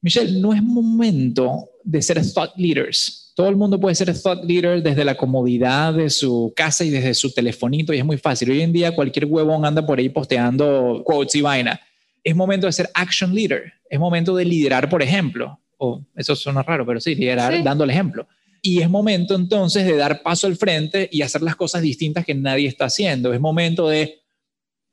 Michelle, no es momento de ser thought leaders. Todo el mundo puede ser thought leader desde la comodidad de su casa y desde su telefonito y es muy fácil. Hoy en día cualquier huevón anda por ahí posteando quotes y vaina es momento de ser action leader, es momento de liderar, por ejemplo, o eso suena raro, pero sí, liderar dando el ejemplo. Y es momento entonces de dar paso al frente y hacer las cosas distintas que nadie está haciendo. Es momento de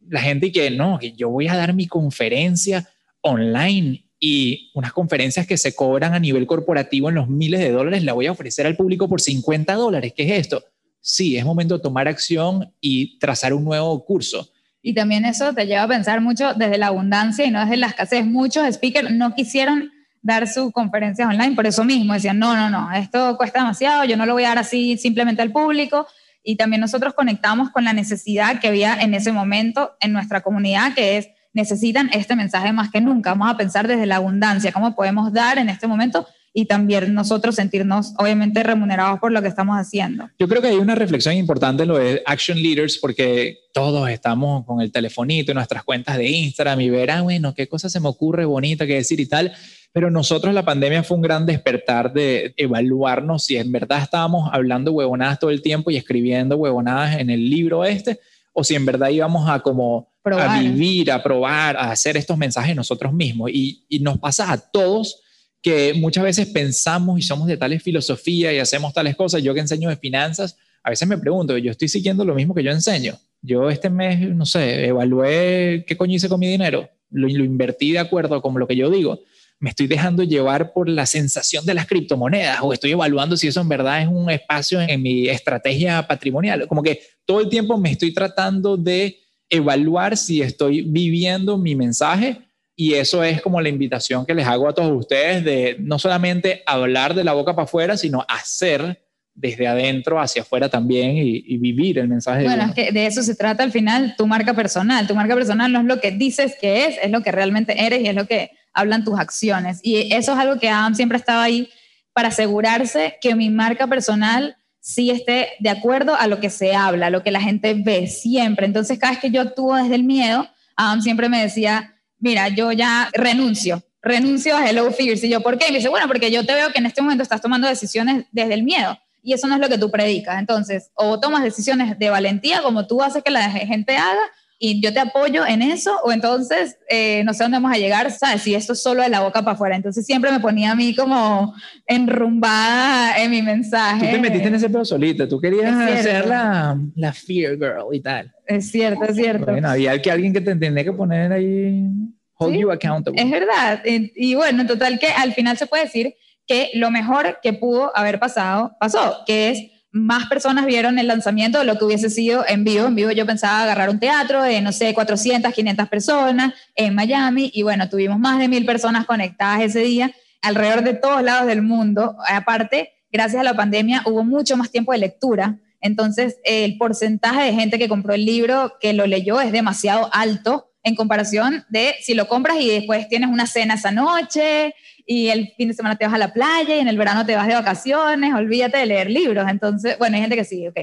la gente que no, que yo voy a dar mi conferencia online y unas conferencias que se cobran a nivel corporativo en los miles de dólares, la voy a ofrecer al público por 50 dólares. ¿Qué es esto? Sí, es momento de tomar acción y trazar un nuevo curso. Y también eso te lleva a pensar mucho desde la abundancia y no desde la escasez. Muchos speakers no quisieron dar su conferencia online por eso mismo. Decían, no, no, no, esto cuesta demasiado, yo no lo voy a dar así simplemente al público. Y también nosotros conectamos con la necesidad que había en ese momento en nuestra comunidad, que es, necesitan este mensaje más que nunca. Vamos a pensar desde la abundancia, cómo podemos dar en este momento y también nosotros sentirnos obviamente remunerados por lo que estamos haciendo. Yo creo que hay una reflexión importante en lo de Action Leaders porque todos estamos con el telefonito y nuestras cuentas de Instagram y verán, ah, bueno, qué cosa se me ocurre bonita que decir y tal. Pero nosotros la pandemia fue un gran despertar de evaluarnos si en verdad estábamos hablando huevonadas todo el tiempo y escribiendo huevonadas en el libro este, o si en verdad íbamos a como a vivir, a probar, a hacer estos mensajes nosotros mismos. Y, y nos pasa a todos que muchas veces pensamos y somos de tales filosofía y hacemos tales cosas. Yo que enseño de finanzas, a veces me pregunto, yo estoy siguiendo lo mismo que yo enseño. Yo este mes, no sé, evalué qué coño hice con mi dinero, lo, lo invertí de acuerdo con lo que yo digo. Me estoy dejando llevar por la sensación de las criptomonedas o estoy evaluando si eso en verdad es un espacio en mi estrategia patrimonial. Como que todo el tiempo me estoy tratando de evaluar si estoy viviendo mi mensaje y eso es como la invitación que les hago a todos ustedes de no solamente hablar de la boca para afuera, sino hacer desde adentro hacia afuera también y, vivir el mensaje. Bueno, es que de eso se trata al final tu marca personal. Tu marca personal no es lo que dices que es, es lo que realmente eres y es lo que hablan tus acciones. Y eso es algo que Adam siempre estaba ahí para asegurarse que mi marca personal sí esté de acuerdo a lo que se habla, a lo que la gente ve siempre. Entonces, cada vez que yo actúo desde el miedo, Adam siempre me decía, mira, yo ya renuncio, renuncio a Hello Fears. Y yo, ¿por qué? Y me dice, bueno, porque yo te veo que en este momento estás tomando decisiones desde el miedo. Y eso no es lo que tú predicas. Entonces, o tomas decisiones de valentía, como tú haces que la gente haga, y yo te apoyo en eso, o entonces eh, no sé dónde vamos a llegar, ¿sabes? Si esto es solo de la boca para afuera. Entonces siempre me ponía a mí como enrumbada en mi mensaje. Tú te metiste en ese pedo solita, tú querías ser la, la, fear girl y tal. Es cierto, es cierto. Bueno, había que alguien que te tenía que poner ahí, hold you accountable. Es verdad. Y, y bueno, en total que al final se puede decir que lo mejor que pudo haber pasado, pasó, que es más personas vieron el lanzamiento de lo que hubiese sido en vivo. En vivo yo pensaba agarrar un teatro de, no sé, 400, 500 personas en Miami y bueno, tuvimos más de mil personas conectadas ese día alrededor de todos lados del mundo. Aparte, gracias a la pandemia hubo mucho más tiempo de lectura. Entonces, el porcentaje de gente que compró el libro, que lo leyó, es demasiado alto en comparación de si lo compras y después tienes una cena esa noche y el fin de semana te vas a la playa y en el verano te vas de vacaciones, olvídate de leer libros. Entonces, bueno, hay gente que sí, ok,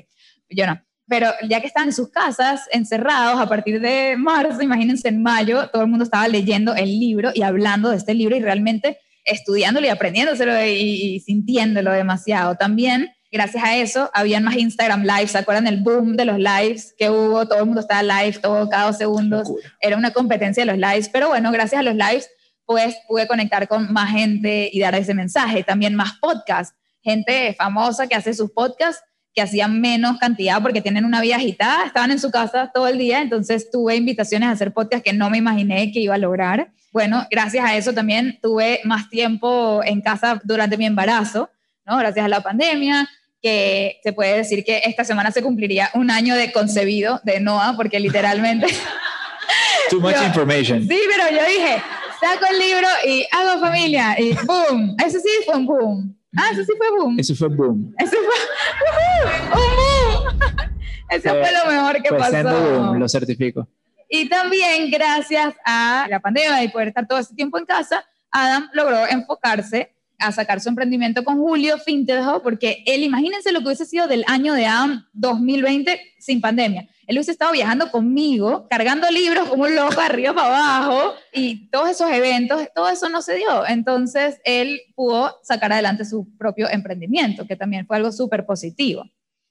yo no. Pero ya que están en sus casas, encerrados a partir de marzo, imagínense en mayo, todo el mundo estaba leyendo el libro y hablando de este libro y realmente estudiándolo y aprendiéndoselo y, y sintiéndolo demasiado. También gracias a eso habían más Instagram Lives, ¿se acuerdan el boom de los lives que hubo? Todo el mundo estaba live, todo cada dos segundos. Era una competencia de los lives, pero bueno, gracias a los lives pues pude conectar con más gente y dar ese mensaje. También más podcasts, gente famosa que hace sus podcasts que hacían menos cantidad porque tienen una vida agitada, estaban en su casa todo el día, entonces tuve invitaciones a hacer podcasts que no me imaginé que iba a lograr. Bueno, gracias a eso también tuve más tiempo en casa durante mi embarazo, ¿no? Gracias a la pandemia, que se puede decir que esta semana se cumpliría un año de concebido de Noah, porque literalmente... Too much information. Sí, pero yo dije, saco el libro y hago familia y boom. Eso sí fue un boom. Ah, eso sí fue boom. Eso fue boom. Eso fue un boom. Eso fue, lo mejor que pasó. Boom, lo certifico. Y también gracias a la pandemia y poder estar todo ese tiempo en casa, Adam logró enfocarse a sacar su emprendimiento con Julio Fintelho, porque él, imagínense lo que hubiese sido del año de Adam 2020 sin pandemia. Él hubiese estado viajando conmigo, cargando libros como un loco arriba para abajo, y todos esos eventos, todo eso no se dio. Entonces, él pudo sacar adelante su propio emprendimiento, que también fue algo súper positivo.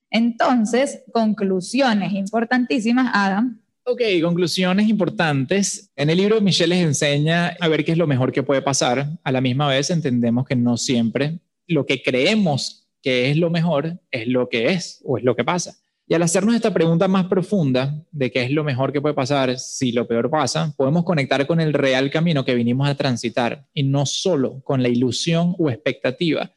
Entonces, conclusiones importantísimas, Adam. Ok, conclusiones importantes. En el libro Michelle les enseña a ver qué es lo mejor que puede pasar. A la misma vez entendemos que no siempre lo que creemos que es lo mejor es lo que es o es lo que pasa. Y al hacernos esta pregunta más profunda de qué es lo mejor que puede pasar si lo peor pasa, podemos conectar con el real camino que vinimos a transitar y no solo con la ilusión o expectativa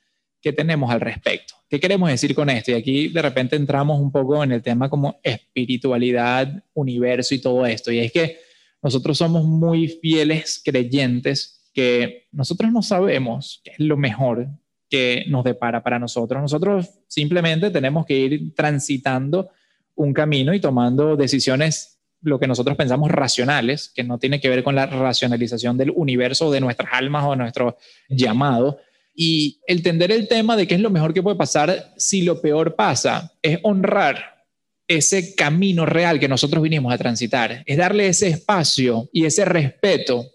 que tenemos al respecto. ¿Qué queremos decir con esto? Y aquí de repente entramos un poco en el tema como espiritualidad, universo y todo esto. Y es que nosotros somos muy fieles creyentes que nosotros no sabemos qué es lo mejor que nos depara para nosotros. Nosotros simplemente tenemos que ir transitando un camino y tomando decisiones, lo que nosotros pensamos racionales, que no tiene que ver con la racionalización del universo, de nuestras almas o nuestro llamado, Y el tender el tema de qué es lo mejor que puede pasar si lo peor pasa es honrar ese camino real que nosotros vinimos a transitar, es darle ese espacio y ese respeto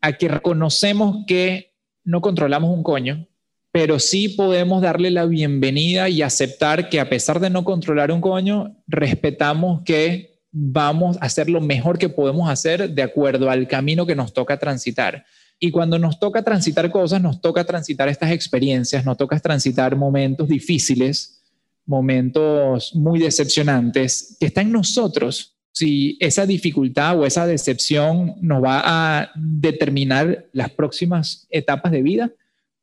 a que reconocemos que no controlamos un coño, pero sí podemos darle la bienvenida y aceptar que a pesar de no controlar un coño, respetamos que vamos a hacer lo mejor que podemos hacer de acuerdo al camino que nos toca transitar. Y cuando nos toca transitar cosas, nos toca transitar estas experiencias, nos toca transitar momentos difíciles, momentos muy decepcionantes, que está en nosotros si esa dificultad o esa decepción nos va a determinar las próximas etapas de vida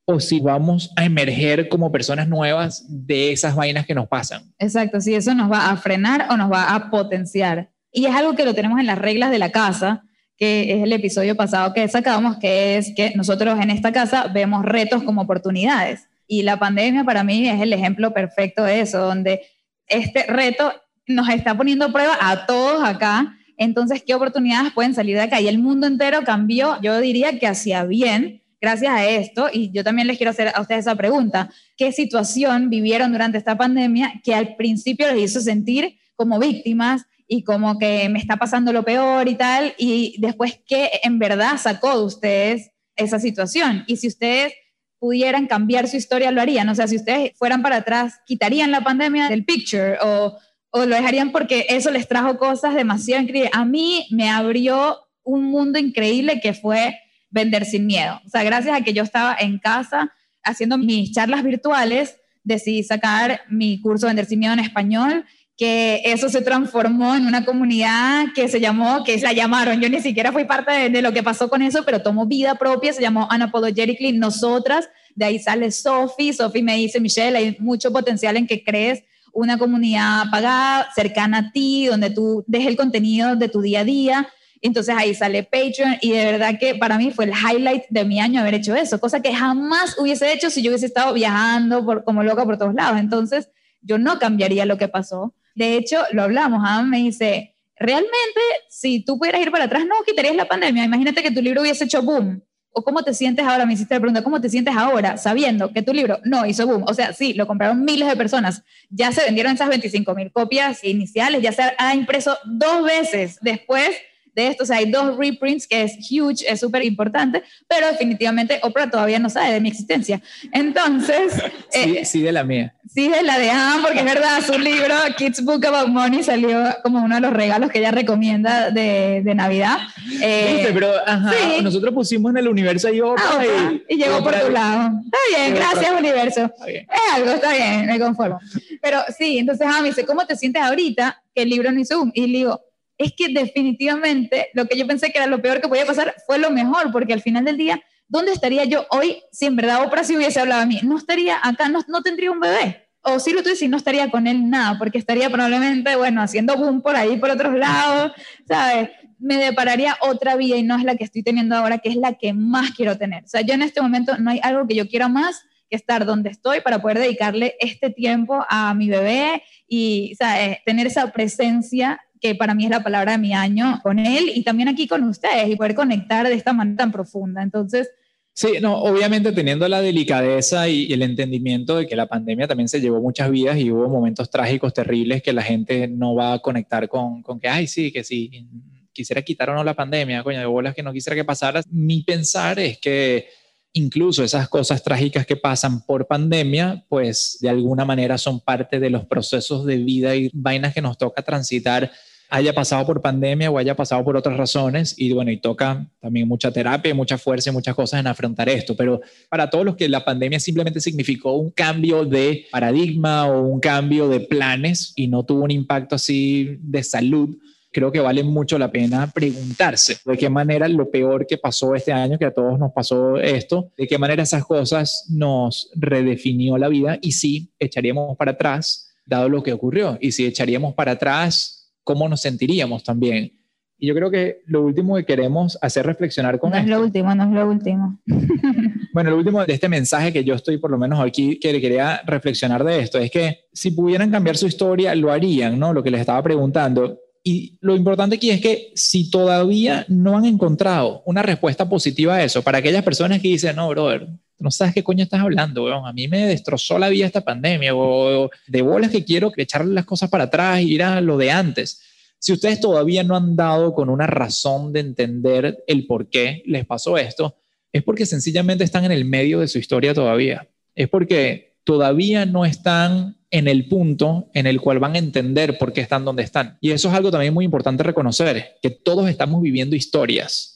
o si vamos a emerger como personas nuevas de esas vainas que nos pasan. Exacto, si eso nos va a frenar o nos va a potenciar. Y es algo que lo tenemos en las reglas de la casa, que es el episodio pasado que sacamos, que es que nosotros en esta casa vemos retos como oportunidades. Y la pandemia para mí es el ejemplo perfecto de eso, donde este reto nos está poniendo a prueba a todos acá. Entonces, ¿qué oportunidades pueden salir de acá? Y el mundo entero cambió, yo diría que hacia bien, gracias a esto. Y yo también les quiero hacer a ustedes esa pregunta. ¿Qué situación vivieron durante esta pandemia que al principio les hizo sentir como víctimas y como que me está pasando lo peor y tal? Y después, ¿qué en verdad sacó de ustedes esa situación? Y si ustedes pudieran cambiar su historia, lo harían. O sea, si ustedes fueran para atrás, quitarían la pandemia del picture o o lo dejarían porque eso les trajo cosas demasiado increíbles. A mí me abrió un mundo increíble que fue vender sin miedo. O sea, gracias a que yo estaba en casa haciendo mis charlas virtuales, decidí sacar mi curso Vender sin miedo en español, que eso se transformó en una comunidad que se llamó, que la llamaron, yo ni siquiera fui parte de, de lo que pasó con eso, pero tomó vida propia, se llamó Unapologetically Nosotras, de ahí sale Sophie, Sophie me dice, Michelle, hay mucho potencial en que crees una comunidad pagada, cercana a ti, donde tú dejes el contenido de tu día a día. Entonces ahí sale Patreon y de verdad que para mí fue el highlight de mi año haber hecho eso, cosa que jamás hubiese hecho si yo hubiese estado viajando por, como loca por todos lados. Entonces yo no cambiaría lo que pasó. De hecho, lo hablamos, ¿ah? me dice, realmente si tú pudieras ir para atrás, no quitarías la pandemia. Imagínate que tu libro hubiese hecho boom ¿O cómo te sientes ahora? Me hiciste la pregunta, ¿cómo te sientes ahora sabiendo que tu libro no hizo boom? O sea, sí, lo compraron miles de personas, ya se vendieron esas 25 mil copias iniciales, ya se ha impreso dos veces después de esto. O sea, hay dos reprints que es huge, es súper importante, pero definitivamente Oprah todavía no sabe de mi existencia. Entonces... Sí, eh, sí de la mía. Sí, de la de Anne, porque es verdad, su libro Kids Book About Money salió como uno de los regalos que ella recomienda de, de Navidad. Eh, pero ajá, nosotros pusimos en el universo y Oprah. Ah, y, llegó por tu lado. Está bien, gracias universo. Es algo, está bien, me conformo. Pero sí, entonces Anne me dice, ¿cómo te sientes ahorita que el libro no hizo boom? Y le digo, es que definitivamente lo que yo pensé que era lo peor que podía pasar fue lo mejor, porque al final del día, ¿dónde estaría yo hoy si en verdad Oprah si hubiese hablado a mí? No estaría acá, no, no tendría un bebé. O si lo tuviese, no estaría con él nada, porque estaría probablemente, bueno, haciendo boom por ahí, por otros lados, ¿sabes? Me depararía otra vida y no es la que estoy teniendo ahora, que es la que más quiero tener. O sea, yo en este momento no hay algo que yo quiera más que estar donde estoy para poder dedicarle este tiempo a mi bebé y ¿sabes? tener esa presencia que para mí es la palabra de mi año, con él y también aquí con ustedes y poder conectar de esta manera tan profunda. Entonces... Sí, no, obviamente teniendo la delicadeza y, el entendimiento de que la pandemia también se llevó muchas vidas y hubo momentos trágicos, terribles, que la gente no va a conectar con, con que, ay, sí, que sí, quisiera quitar o no la pandemia, coño, de bolas que no quisiera que pasara. Mi pensar es que incluso esas cosas trágicas que pasan por pandemia, pues de alguna manera son parte de los procesos de vida y vainas que nos toca transitar haya pasado por pandemia o haya pasado por otras razones y bueno, y toca también mucha terapia, mucha fuerza y muchas cosas en afrontar esto, pero para todos los que la pandemia simplemente significó un cambio de paradigma o un cambio de planes y no tuvo un impacto así de salud, creo que vale mucho la pena preguntarse de qué manera lo peor que pasó este año, que a todos nos pasó esto, de qué manera esas cosas nos redefinió la vida y si echaríamos para atrás, dado lo que ocurrió, y si echaríamos para atrás cómo nos sentiríamos también. Y yo creo que lo último que queremos hacer reflexionar con no es lo último, no es lo último. bueno, lo último de este mensaje que yo estoy por lo menos aquí que quería reflexionar de esto es que si pudieran cambiar su historia, lo harían, ¿no? Lo que les estaba preguntando. Y lo importante aquí es que si todavía no han encontrado una respuesta positiva a eso, para aquellas personas que dicen, no, brother, no sabes qué coño estás hablando, weón. A mí me destrozó la vida esta pandemia, o, de bolas que quiero echarle las cosas para atrás, ir a lo de antes. Si ustedes todavía no han dado con una razón de entender el por qué les pasó esto, es porque sencillamente están en el medio de su historia todavía. Es porque todavía no están en el punto en el cual van a entender por qué están donde están. Y eso es algo también muy importante reconocer, que todos estamos viviendo historias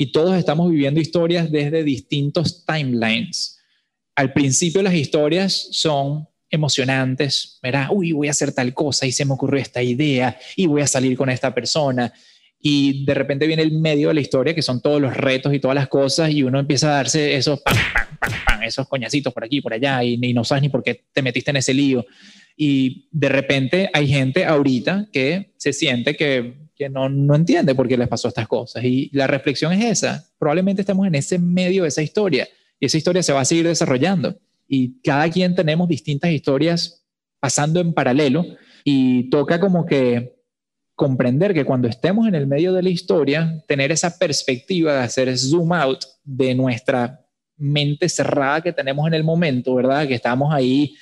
y todos estamos viviendo historias desde distintos timelines. Al principio las historias son emocionantes, verá, uy, voy a hacer tal cosa y se me ocurrió esta idea y voy a salir con esta persona y de repente viene el medio de la historia, que son todos los retos y todas las cosas, y uno empieza a darse esos, esos coñacitos por aquí, por allá, y, no sabes ni por qué te metiste en ese lío. Y de repente hay gente ahorita que se siente que, que no, no entiende por qué les pasó estas cosas. Y la reflexión es esa, probablemente estemos en ese medio de esa historia, y esa historia se va a seguir desarrollando. Y cada quien tenemos distintas historias pasando en paralelo, y toca como que comprender que cuando estemos en el medio de la historia, tener esa perspectiva de hacer zoom out de nuestra mente cerrada que tenemos en el momento, ¿verdad? Que estamos ahí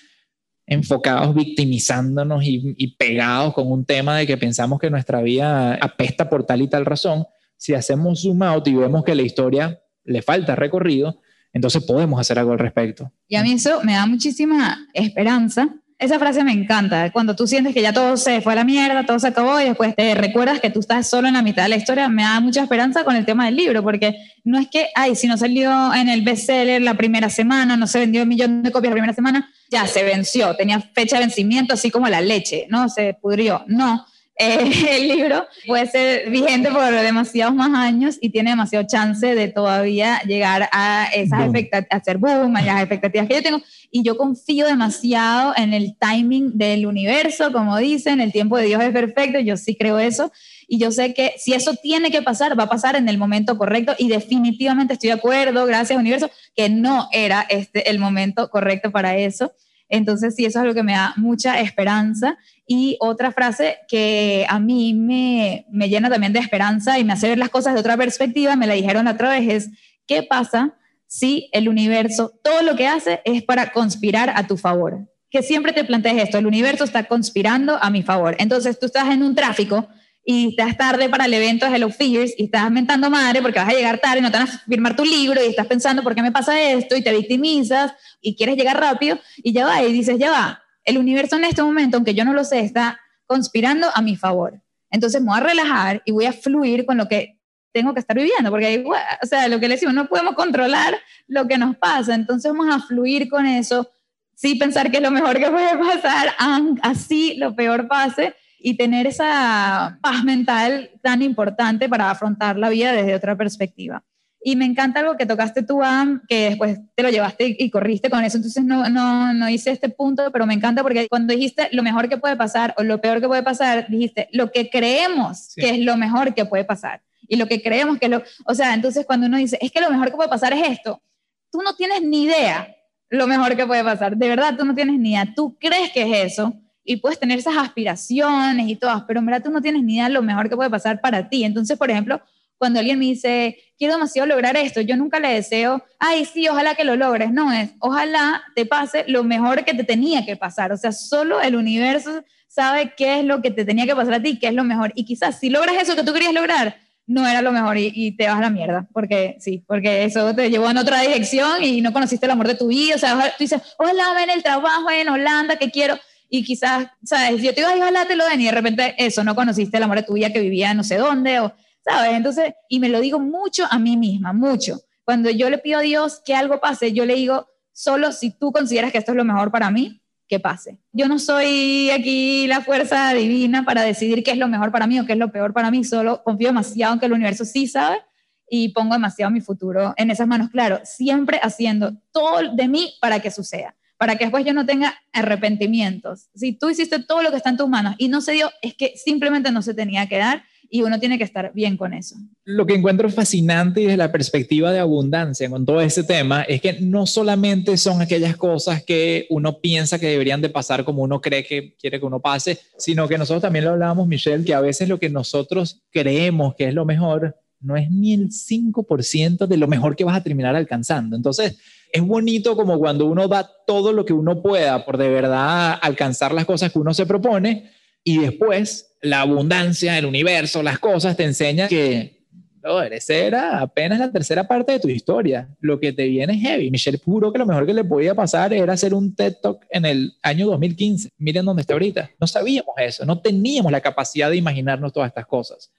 enfocados, victimizándonos y, pegados con un tema de que pensamos que nuestra vida apesta por tal y tal razón. Si hacemos zoom out y vemos que la historia le falta recorrido, entonces podemos hacer algo al respecto. Y a mí eso me da muchísima esperanza esa frase me encanta. Cuando tú sientes que ya todo se fue a la mierda, todo se acabó y después te recuerdas que tú estás solo en la mitad de la historia, me da mucha esperanza con el tema del libro, porque no es que, ay, si no salió en el bestseller la primera semana, no se vendió un millón de copias la primera semana, ya se venció, tenía fecha de vencimiento, así como la leche, ¿no? Se pudrió. No. el libro puede ser vigente por demasiados más años y tiene demasiado chance de todavía llegar a esas expectativas, hacer boom, a las expectativas que yo tengo. Y yo confío demasiado en el timing del universo, como dicen, el tiempo de Dios es perfecto, yo sí creo eso. Y yo sé que si eso tiene que pasar, va a pasar en el momento correcto y definitivamente estoy de acuerdo, gracias universo, que no era este el momento correcto para eso. Entonces, sí, eso es algo que me da mucha esperanza. Y otra frase que a mí me, me llena también de esperanza y me hace ver las cosas de otra perspectiva, me la dijeron otra vez, es, ¿qué pasa si el universo, todo lo que hace es para conspirar a tu favor? Que siempre te plantees esto, el universo está conspirando a mi favor. Entonces, tú estás en un tráfico y estás tarde para el evento de Hello Figures y estás mentando madre porque vas a llegar tarde y no te van a firmar tu libro y estás pensando por qué me pasa esto y te victimizas y quieres llegar rápido y ya va y dices, ya va, el universo en este momento, aunque yo no lo sé, está conspirando a mi favor. Entonces me voy a relajar y voy a fluir con lo que tengo que estar viviendo, porque o sea, lo que le decimos, no podemos controlar lo que nos pasa, entonces vamos a fluir con eso, sí pensar que es lo mejor que puede pasar, así lo peor pase, y tener esa paz mental tan importante para afrontar la vida desde otra perspectiva. Y me encanta algo que tocaste tú, Am, que después te lo llevaste y corriste con eso. Entonces no, no, no hice este punto, pero me encanta porque cuando dijiste lo mejor que puede pasar o lo peor que puede pasar, dijiste lo que creemos que es lo mejor que puede pasar. Y lo que creemos que es lo... O sea, entonces cuando uno dice, es que lo mejor que puede pasar es esto, tú no tienes ni idea lo mejor que puede pasar. De verdad, tú no tienes ni idea. Tú crees que es eso y puedes tener esas aspiraciones y todas, pero en verdad tú no tienes ni idea lo mejor que puede pasar para ti. Entonces, por ejemplo, cuando alguien me dice, quiero demasiado lograr esto, yo nunca le deseo, ay, sí, ojalá que lo logres. No, es, ojalá te pase lo mejor que te tenía que pasar. O sea, solo el universo sabe qué es lo que te tenía que pasar a ti, qué es lo mejor. Y quizás si logras eso que tú querías lograr, no era lo mejor y, te vas a la mierda, porque sí, porque eso te llevó en otra dirección y no conociste el amor de tu vida. O sea, tú dices, ojalá ven el trabajo en Holanda que quiero y quizás, ¿sabes? Yo te digo, ay, ojalá te lo den y de repente eso, no conociste el amor de que vivía no sé dónde, o, ¿sabes? Entonces, y me lo digo mucho a mí misma, mucho. Cuando yo le pido a Dios que algo pase, yo le digo, solo si tú consideras que esto es lo mejor para mí, que pase. Yo no soy aquí la fuerza divina para decidir qué es lo mejor para mí o qué es lo peor para mí, solo confío demasiado en que el universo sí sabe y pongo demasiado mi futuro en esas manos, claro, siempre haciendo todo de mí para que suceda para que después yo no tenga arrepentimientos. Si tú hiciste todo lo que está en tus manos y no se dio, es que simplemente no se tenía que dar y uno tiene que estar bien con eso. Lo que encuentro fascinante desde la perspectiva de abundancia con todo ese tema es que no solamente son aquellas cosas que uno piensa que deberían de pasar como uno cree que quiere que uno pase, sino que nosotros también lo hablábamos, Michelle, que a veces lo que nosotros creemos que es lo mejor no es ni el 5% de lo mejor que vas a terminar alcanzando. Entonces, es bonito como cuando uno da todo lo que uno pueda por de verdad alcanzar las cosas que uno se propone y después la abundancia, el universo, las cosas te enseñan que no, esa era apenas la tercera parte de tu historia. Lo que te viene es heavy. Michelle juró que lo mejor que le podía pasar era hacer un TED Talk en el año 2015. Miren dónde está ahorita. No sabíamos eso, no teníamos la capacidad de imaginarnos todas estas cosas.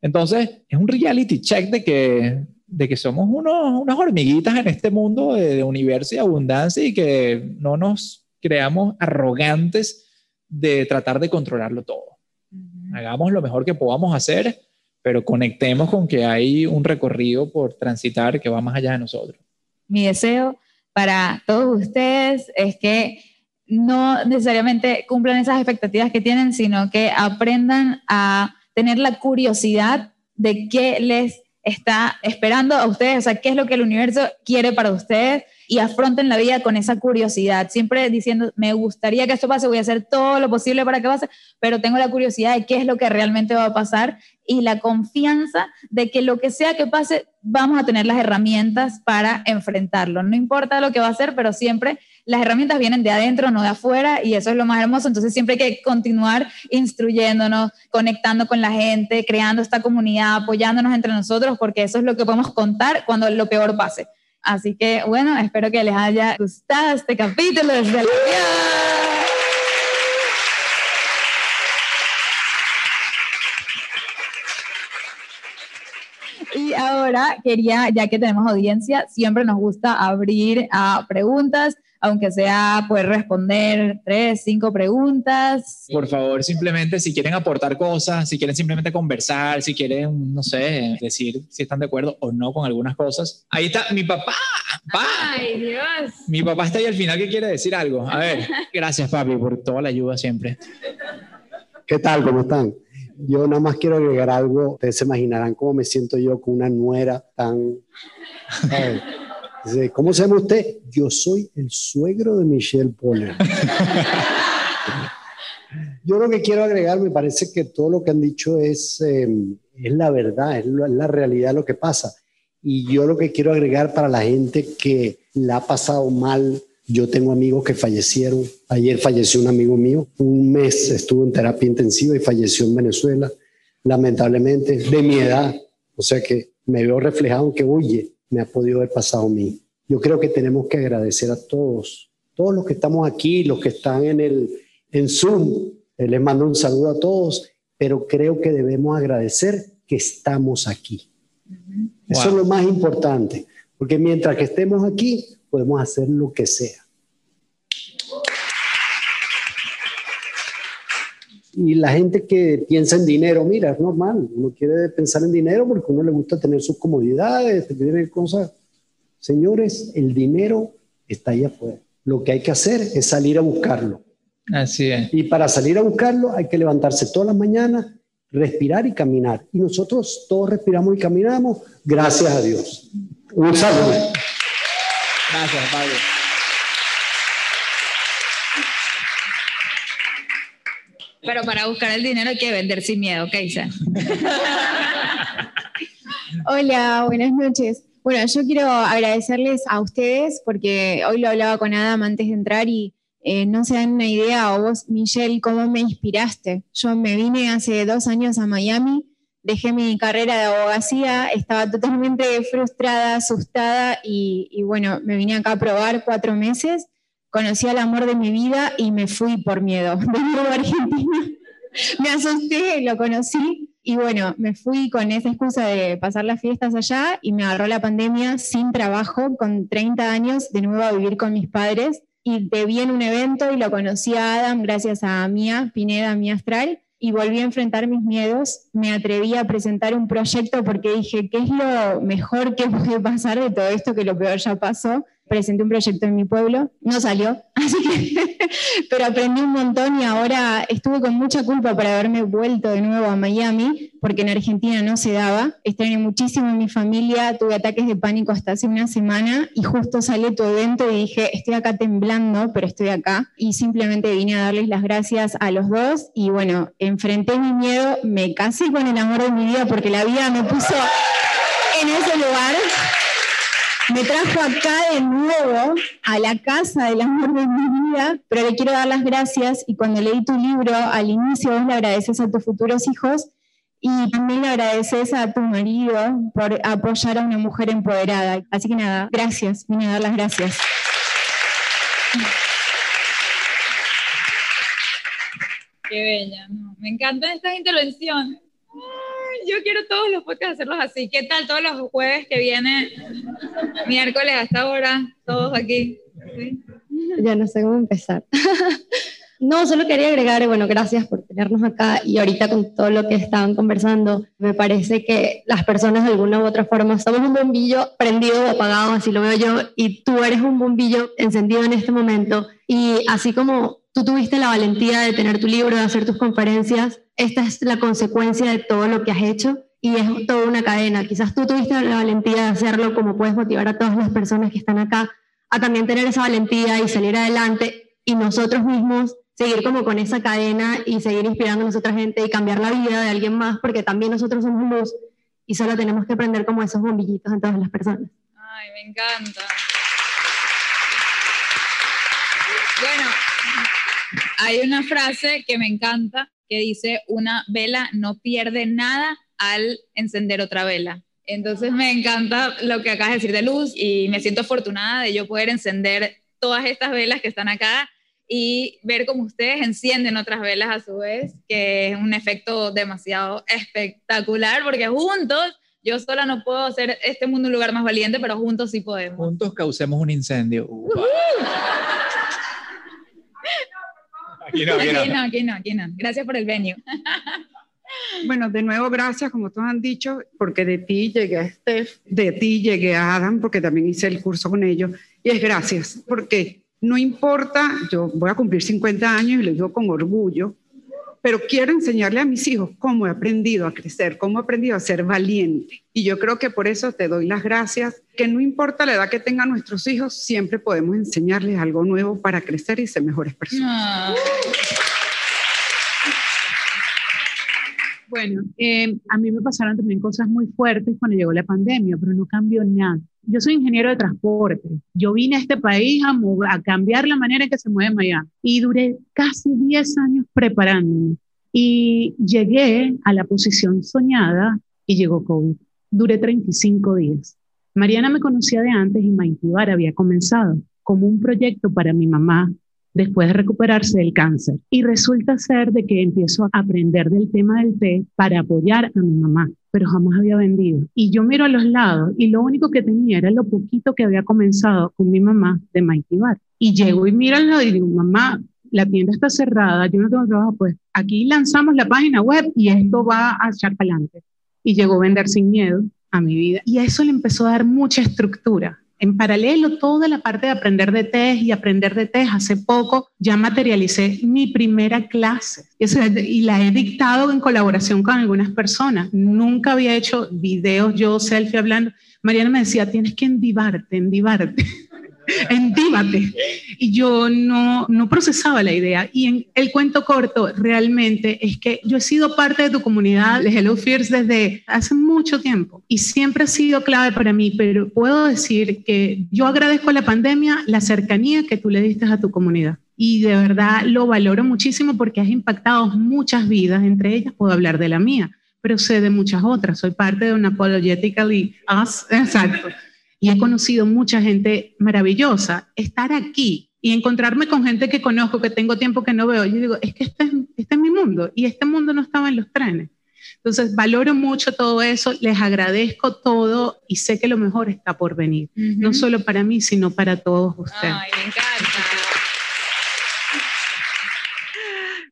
Entonces, es un reality check de que, de que somos unos, unas hormiguitas en este mundo de, universo y abundancia y que no nos creamos arrogantes de tratar de controlarlo todo. Hagamos lo mejor que podamos hacer pero conectemos con que hay un recorrido por transitar que va más allá de nosotros. Mi deseo para todos ustedes es que no necesariamente cumplan esas expectativas que tienen, sino que aprendan a tener la curiosidad de qué les está esperando a ustedes, o sea, qué es lo que el universo quiere para ustedes y afronten la vida con esa curiosidad, siempre diciendo, me gustaría que esto pase, voy a hacer todo lo posible para que pase, pero tengo la curiosidad de qué es lo que realmente va a pasar y la confianza de que lo que sea que pase, vamos a tener las herramientas para enfrentarlo. No importa lo que va a ser, pero siempre las herramientas vienen de adentro, no de afuera, y eso es lo más hermoso. Entonces siempre hay que continuar instruyéndonos, conectando con la gente, creando esta comunidad, apoyándonos entre nosotros, porque eso es lo que podemos contar cuando lo peor pase. Así que bueno, espero que les haya gustado este capítulo desde la Y ahora quería, ya que tenemos audiencia, siempre nos gusta abrir a preguntas aunque sea poder responder tres, cinco preguntas. Por favor, simplemente si quieren aportar cosas, si quieren simplemente conversar, si quieren, no sé, decir si están de acuerdo o no con algunas cosas. Ahí está mi papá. Ay, Dios. Mi papá está ahí al final que quiere decir algo. A ver, gracias papi por toda la ayuda siempre. ¿Qué tal? ¿Cómo están? Yo nada más quiero agregar algo. Ustedes se imaginarán cómo me siento yo con una nuera tan... ¿Cómo se llama usted? Yo soy el suegro de Michelle Poller. Yo lo que quiero agregar, me parece que todo lo que han dicho es, em, es la verdad, es la, realidad lo que pasa. Y yo lo que quiero agregar para la gente que la ha pasado mal, yo tengo amigos que fallecieron. Ayer falleció un amigo mío, un mes estuvo en terapia intensiva y falleció en Venezuela, lamentablemente, de mi edad. O sea que me veo reflejado en que, oye, me ha podido haber pasado a mí. Yo creo que tenemos que agradecer a todos, todos los que estamos aquí, los que están en, el, en Zoom. Eh, les mando un saludo a todos, pero creo que debemos agradecer que estamos aquí. Eso es lo más importante, porque mientras que estemos aquí, podemos hacer lo que sea. Y la gente que piensa en dinero, mira, es normal, uno quiere pensar en dinero porque a uno le gusta tener sus comodidades, tener cosas. Señores, el dinero está ahí afuera. Lo que hay que hacer es salir a buscarlo. Así es. Y para salir a buscarlo hay que levantarse todas las mañanas, respirar y caminar. Y nosotros todos respiramos y caminamos, gracias a Dios. Un saludo. Gracias, Pablo. Pero para buscar el dinero hay que vender sin miedo, ¿qué dice? Hola, buenas noches. Bueno, yo quiero agradecerles a ustedes porque hoy lo hablaba con Adam antes de entrar y eh, no se dan una idea, o vos, Michelle, cómo me inspiraste. Yo me vine hace dos años a Miami, dejé mi carrera de abogacía, estaba totalmente frustrada, asustada y, y bueno, me vine acá a probar cuatro meses conocí al amor de mi vida y me fui por miedo. De nuevo a Argentina. me asusté, lo conocí y bueno, me fui con esa excusa de pasar las fiestas allá y me agarró la pandemia sin trabajo, con 30 años, de nuevo a vivir con mis padres. Y te vi en un evento y lo conocí a Adam gracias a Mía Pineda, Mía Astral, y volví a enfrentar mis miedos. Me atreví a presentar un proyecto porque dije, ¿qué es lo mejor que puede pasar de todo esto que lo peor ya pasó? Presenté un proyecto en mi pueblo, no salió, así que, pero aprendí un montón y ahora estuve con mucha culpa por haberme vuelto de nuevo a Miami, porque en Argentina no se daba. Extrañé muchísimo a mi familia, tuve ataques de pánico hasta hace una semana y justo salió todo evento y dije, estoy acá temblando, pero estoy acá. Y simplemente vine a darles las gracias a los dos y bueno, enfrenté mi miedo, me casé con el amor de mi vida porque la vida me puso en ese lugar. Me trajo acá de nuevo a la casa del amor de mi vida, pero le quiero dar las gracias y cuando leí tu libro al inicio vos le agradeces a tus futuros hijos y también le agradeces a tu marido por apoyar a una mujer empoderada. Así que nada, gracias, vine a dar las gracias. Qué bella, no, me encantan estas intervenciones. Yo quiero todos los podcasts hacerlos así. ¿Qué tal todos los jueves que viene, miércoles hasta ahora, todos aquí? ¿Sí? Ya no sé cómo empezar. No, solo quería agregar, bueno, gracias por tenernos acá y ahorita con todo lo que estaban conversando, me parece que las personas de alguna u otra forma somos un bombillo prendido o apagado, así lo veo yo, y tú eres un bombillo encendido en este momento y así como tú tuviste la valentía de tener tu libro, de hacer tus conferencias, esta es la consecuencia de todo lo que has hecho y es toda una cadena. Quizás tú tuviste la valentía de hacerlo como puedes motivar a todas las personas que están acá a también tener esa valentía y salir adelante y nosotros mismos seguir como con esa cadena y seguir inspirando a otra gente y cambiar la vida de alguien más, porque también nosotros somos luz y solo tenemos que prender como esos bombillitos en todas las personas. Ay, me encanta. Bueno, hay una frase que me encanta que dice, una vela no pierde nada al encender otra vela. Entonces me encanta lo que acabas de decir de luz y me siento afortunada de yo poder encender todas estas velas que están acá y ver cómo ustedes encienden otras velas a su vez, que es un efecto demasiado espectacular, porque juntos, yo sola no puedo hacer este mundo un lugar más valiente, pero juntos sí podemos. Juntos causemos un incendio. Upa. Aquí no, aquí no. Aquí no, aquí no, aquí no. Gracias por el venue. Bueno, de nuevo, gracias, como todos han dicho, porque de ti llegué a Steph, de ti llegué a Adam, porque también hice el curso con ellos, y es gracias, porque no importa, yo voy a cumplir 50 años y lo digo con orgullo, pero quiero enseñarle a mis hijos cómo he aprendido a crecer, cómo he aprendido a ser valiente. Y yo creo que por eso te doy las gracias, que no importa la edad que tengan nuestros hijos, siempre podemos enseñarles algo nuevo para crecer y ser mejores personas. Ah. Bueno, eh, a mí me pasaron también cosas muy fuertes cuando llegó la pandemia, pero no cambió nada. Yo soy ingeniero de transporte. Yo vine a este país a, a cambiar la manera en que se mueve Miami y duré casi 10 años preparándome. Y llegué a la posición soñada y llegó COVID. Duré 35 días. Mariana me conocía de antes y Maitibar había comenzado como un proyecto para mi mamá después de recuperarse del cáncer. Y resulta ser de que empiezo a aprender del tema del té para apoyar a mi mamá, pero jamás había vendido. Y yo miro a los lados y lo único que tenía era lo poquito que había comenzado con mi mamá de Mighty Bar. Y llego y miro al lado y digo, mamá, la tienda está cerrada, yo no tengo trabajo, pues aquí lanzamos la página web y esto va a echar para adelante. Y llegó Vender Sin Miedo a mi vida. Y eso le empezó a dar mucha estructura. En paralelo, toda la parte de aprender de test y aprender de test, hace poco ya materialicé mi primera clase y, la he dictado en colaboración con algunas personas. Nunca había hecho videos yo selfie hablando. Mariana me decía, tienes que endivarte, endivarte. endívate. Y yo no, no procesaba la idea. Y en el cuento corto realmente es que yo he sido parte de tu comunidad de Hello Fears desde hace mucho tiempo y siempre ha sido clave para mí, pero puedo decir que yo agradezco a la pandemia la cercanía que tú le diste a tu comunidad. Y de verdad lo valoro muchísimo porque has impactado muchas vidas, entre ellas puedo hablar de la mía, pero sé de muchas otras. Soy parte de una Apologetically Us, exacto y he conocido mucha gente maravillosa. Estar aquí y encontrarme con gente que conozco, que tengo tiempo que no veo, yo digo, es que este es, este es mi mundo y este mundo no estaba en los trenes. Entonces, valoro mucho todo eso, les agradezco todo y sé que lo mejor está por venir, no solo para mí, sino para todos ustedes. Ay, me encanta.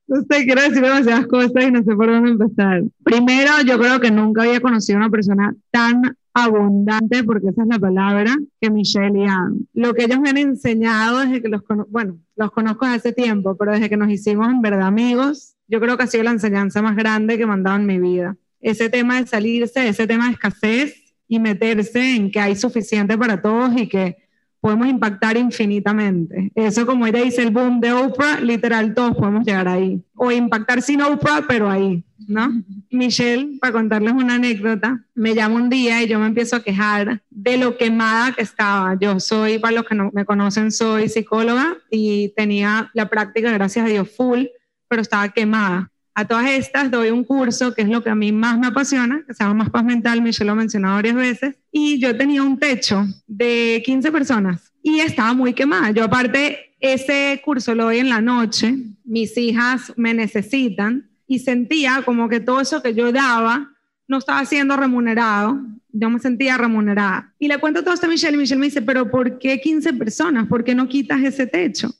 No sé, quiero decir demasiadas cosas y no sé por dónde empezar. Primero, yo creo que nunca había conocido a una persona tan abundante, porque esa es la palabra, que Michelle y Adam. Lo que ellos me han enseñado desde que los conozco, bueno, los conozco hace tiempo, pero desde que nos hicimos en verdad amigos, yo creo que ha sido la enseñanza más grande que me han en mi vida. Ese tema de salirse, ese tema de escasez y meterse en que hay suficiente para todos y que podemos impactar infinitamente. Eso como ella dice, el boom de Oprah, literal, todos podemos llegar ahí. O impactar sin Oprah, pero ahí, ¿no? Michelle, para contarles una anécdota, me llama un día y yo me empiezo a quejar de lo quemada que estaba. Yo soy, para los que no me conocen, soy psicóloga y tenía la práctica, gracias a Dios, full, pero estaba quemada. A todas estas doy un curso que es lo que a mí más me apasiona, que se llama Más Paz Mental, Michelle lo ha mencionado varias veces, y yo tenía un techo de 15 personas y estaba muy quemada. Yo aparte ese curso lo doy en la noche, mis hijas me necesitan y sentía como que todo eso que yo daba no estaba siendo remunerado, yo me sentía remunerada. Y le cuento todo esto a Michelle y Michelle me dice, pero ¿por qué 15 personas? ¿Por qué no quitas ese techo?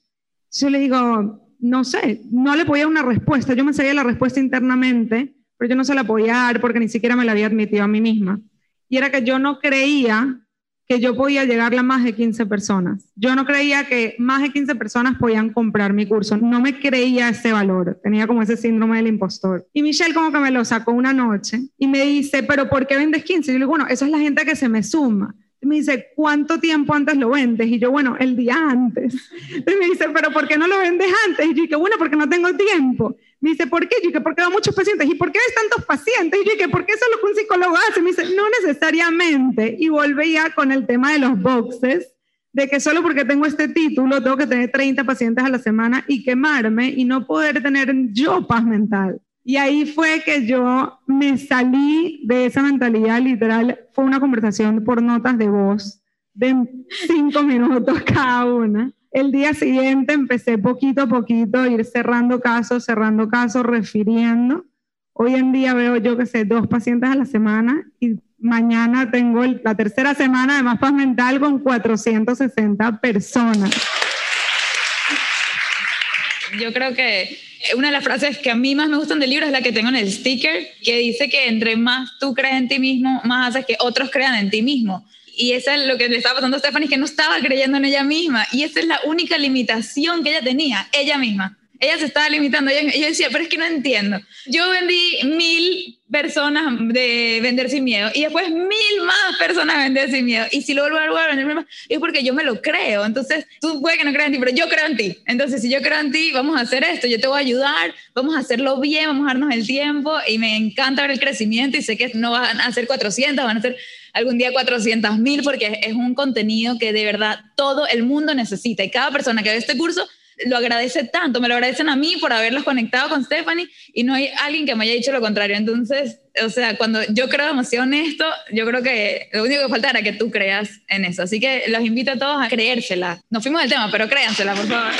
Yo le digo, no sé, no le podía una respuesta. Yo me sabía la respuesta internamente, pero yo no se la podía dar porque ni siquiera me la había admitido a mí misma. Y era que yo no creía que yo podía llegar a más de 15 personas. Yo no creía que más de 15 personas podían comprar mi curso. No me creía ese valor. Tenía como ese síndrome del impostor. Y Michelle como que me lo sacó una noche y me dice, pero ¿por qué vendes 15? Y yo le digo, bueno, esa es la gente que se me suma me dice, ¿cuánto tiempo antes lo vendes? Y yo, bueno, el día antes. Y me dice, ¿pero por qué no lo vendes antes? Y yo dije, bueno, porque no tengo tiempo. Me dice, ¿por qué? Yo dije, porque veo muchos pacientes. ¿Y por qué ves tantos pacientes? Y yo dije, ¿por qué eso es lo que un psicólogo hace? Me dice, no necesariamente. Y volvía con el tema de los boxes, de que solo porque tengo este título tengo que tener 30 pacientes a la semana y quemarme y no poder tener yo paz mental. Y ahí fue que yo me salí de esa mentalidad literal. Fue una conversación por notas de voz de cinco minutos cada una. El día siguiente empecé poquito a poquito a ir cerrando casos, cerrando casos, refiriendo. Hoy en día veo yo que sé, dos pacientes a la semana y mañana tengo la tercera semana de Más Paz Mental con 460 personas. Yo creo que una de las frases que a mí más me gustan del libro es la que tengo en el sticker, que dice que entre más tú crees en ti mismo, más haces que otros crean en ti mismo. Y eso es lo que le estaba pasando a Stephanie, que no estaba creyendo en ella misma. Y esa es la única limitación que ella tenía, ella misma. Ella se estaba limitando. Ella decía, pero es que no entiendo. Yo vendí mil personas de vender sin miedo y después mil más personas vender sin miedo. Y si lo vuelvo a vender es porque yo me lo creo. Entonces, tú puedes que no creas en ti, pero yo creo en ti. Entonces, si yo creo en ti, vamos a hacer esto. Yo te voy a ayudar, vamos a hacerlo bien, vamos a darnos el tiempo. Y me encanta ver el crecimiento y sé que no van a ser 400, van a ser algún día 400 mil porque es un contenido que de verdad todo el mundo necesita. Y cada persona que ve este curso lo agradece tanto, me lo agradecen a mí por haberlos conectado con Stephanie y no hay alguien que me haya dicho lo contrario. Entonces, o sea, cuando yo creo demasiado en esto, yo creo que lo único que falta era que tú creas en eso. Así que los invito a todos a creérsela. Nos fuimos del tema, pero créansela, por favor.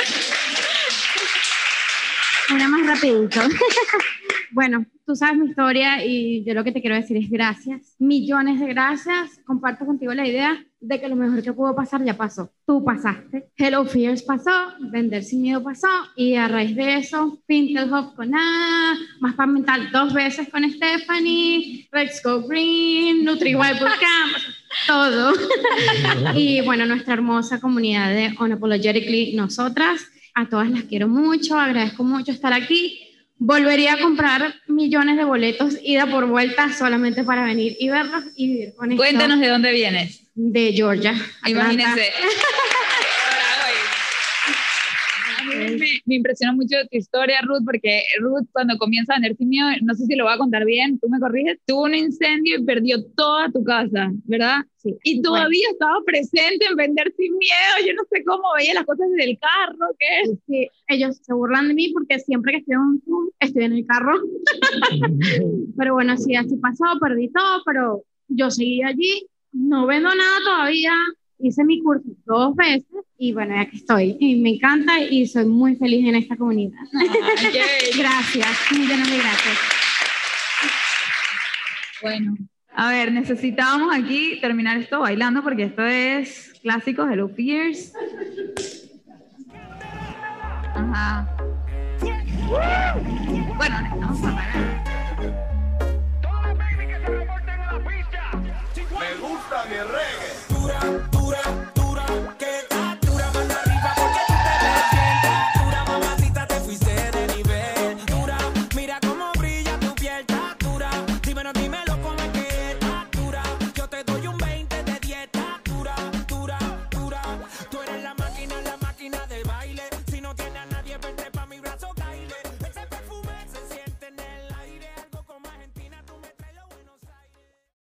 Una más rapidito. bueno, tú sabes mi historia y yo lo que te quiero decir es gracias. Millones de gracias. Comparto contigo la idea de que lo mejor que pudo pasar ya pasó. Tú pasaste. Hello Fears pasó, Vender Sin Miedo pasó y a raíz de eso, Pintelhoff con Ana, Más para Mental dos veces con Stephanie, Let's Go Green, NutriWild Bootcamp, todo. y bueno, nuestra hermosa comunidad de Unapologetically, nosotras, a todas las quiero mucho, agradezco mucho estar aquí volvería a comprar millones de boletos ida por vuelta solamente para venir y verlos y vivir con esto. Cuéntanos de dónde vienes. De Georgia. Imagínense. me, me, impresiona mucho tu historia, Ruth, porque Ruth cuando comienza a vender sin miedo, no sé si lo va a contar bien, tú me corriges, tuvo un incendio y perdió toda tu casa, ¿verdad? Sí. Y todavía estaba presente en vender sin miedo, yo no sé cómo veía las cosas desde el carro, ¿qué Sí, ellos se burlan de mí porque siempre que estoy en un Zoom, estoy en el carro. pero bueno, sí, así pasó, perdí todo, pero yo seguí allí, no vendo nada todavía, hice mi curso dos veces y bueno, ya que estoy. Y me encanta y soy muy feliz en esta comunidad. gracias, millones de gracias. Bueno, a ver, necesitábamos aquí terminar esto bailando porque esto es clásico los Fears. Ajá. Bueno, necesitamos parar. Mi reggae.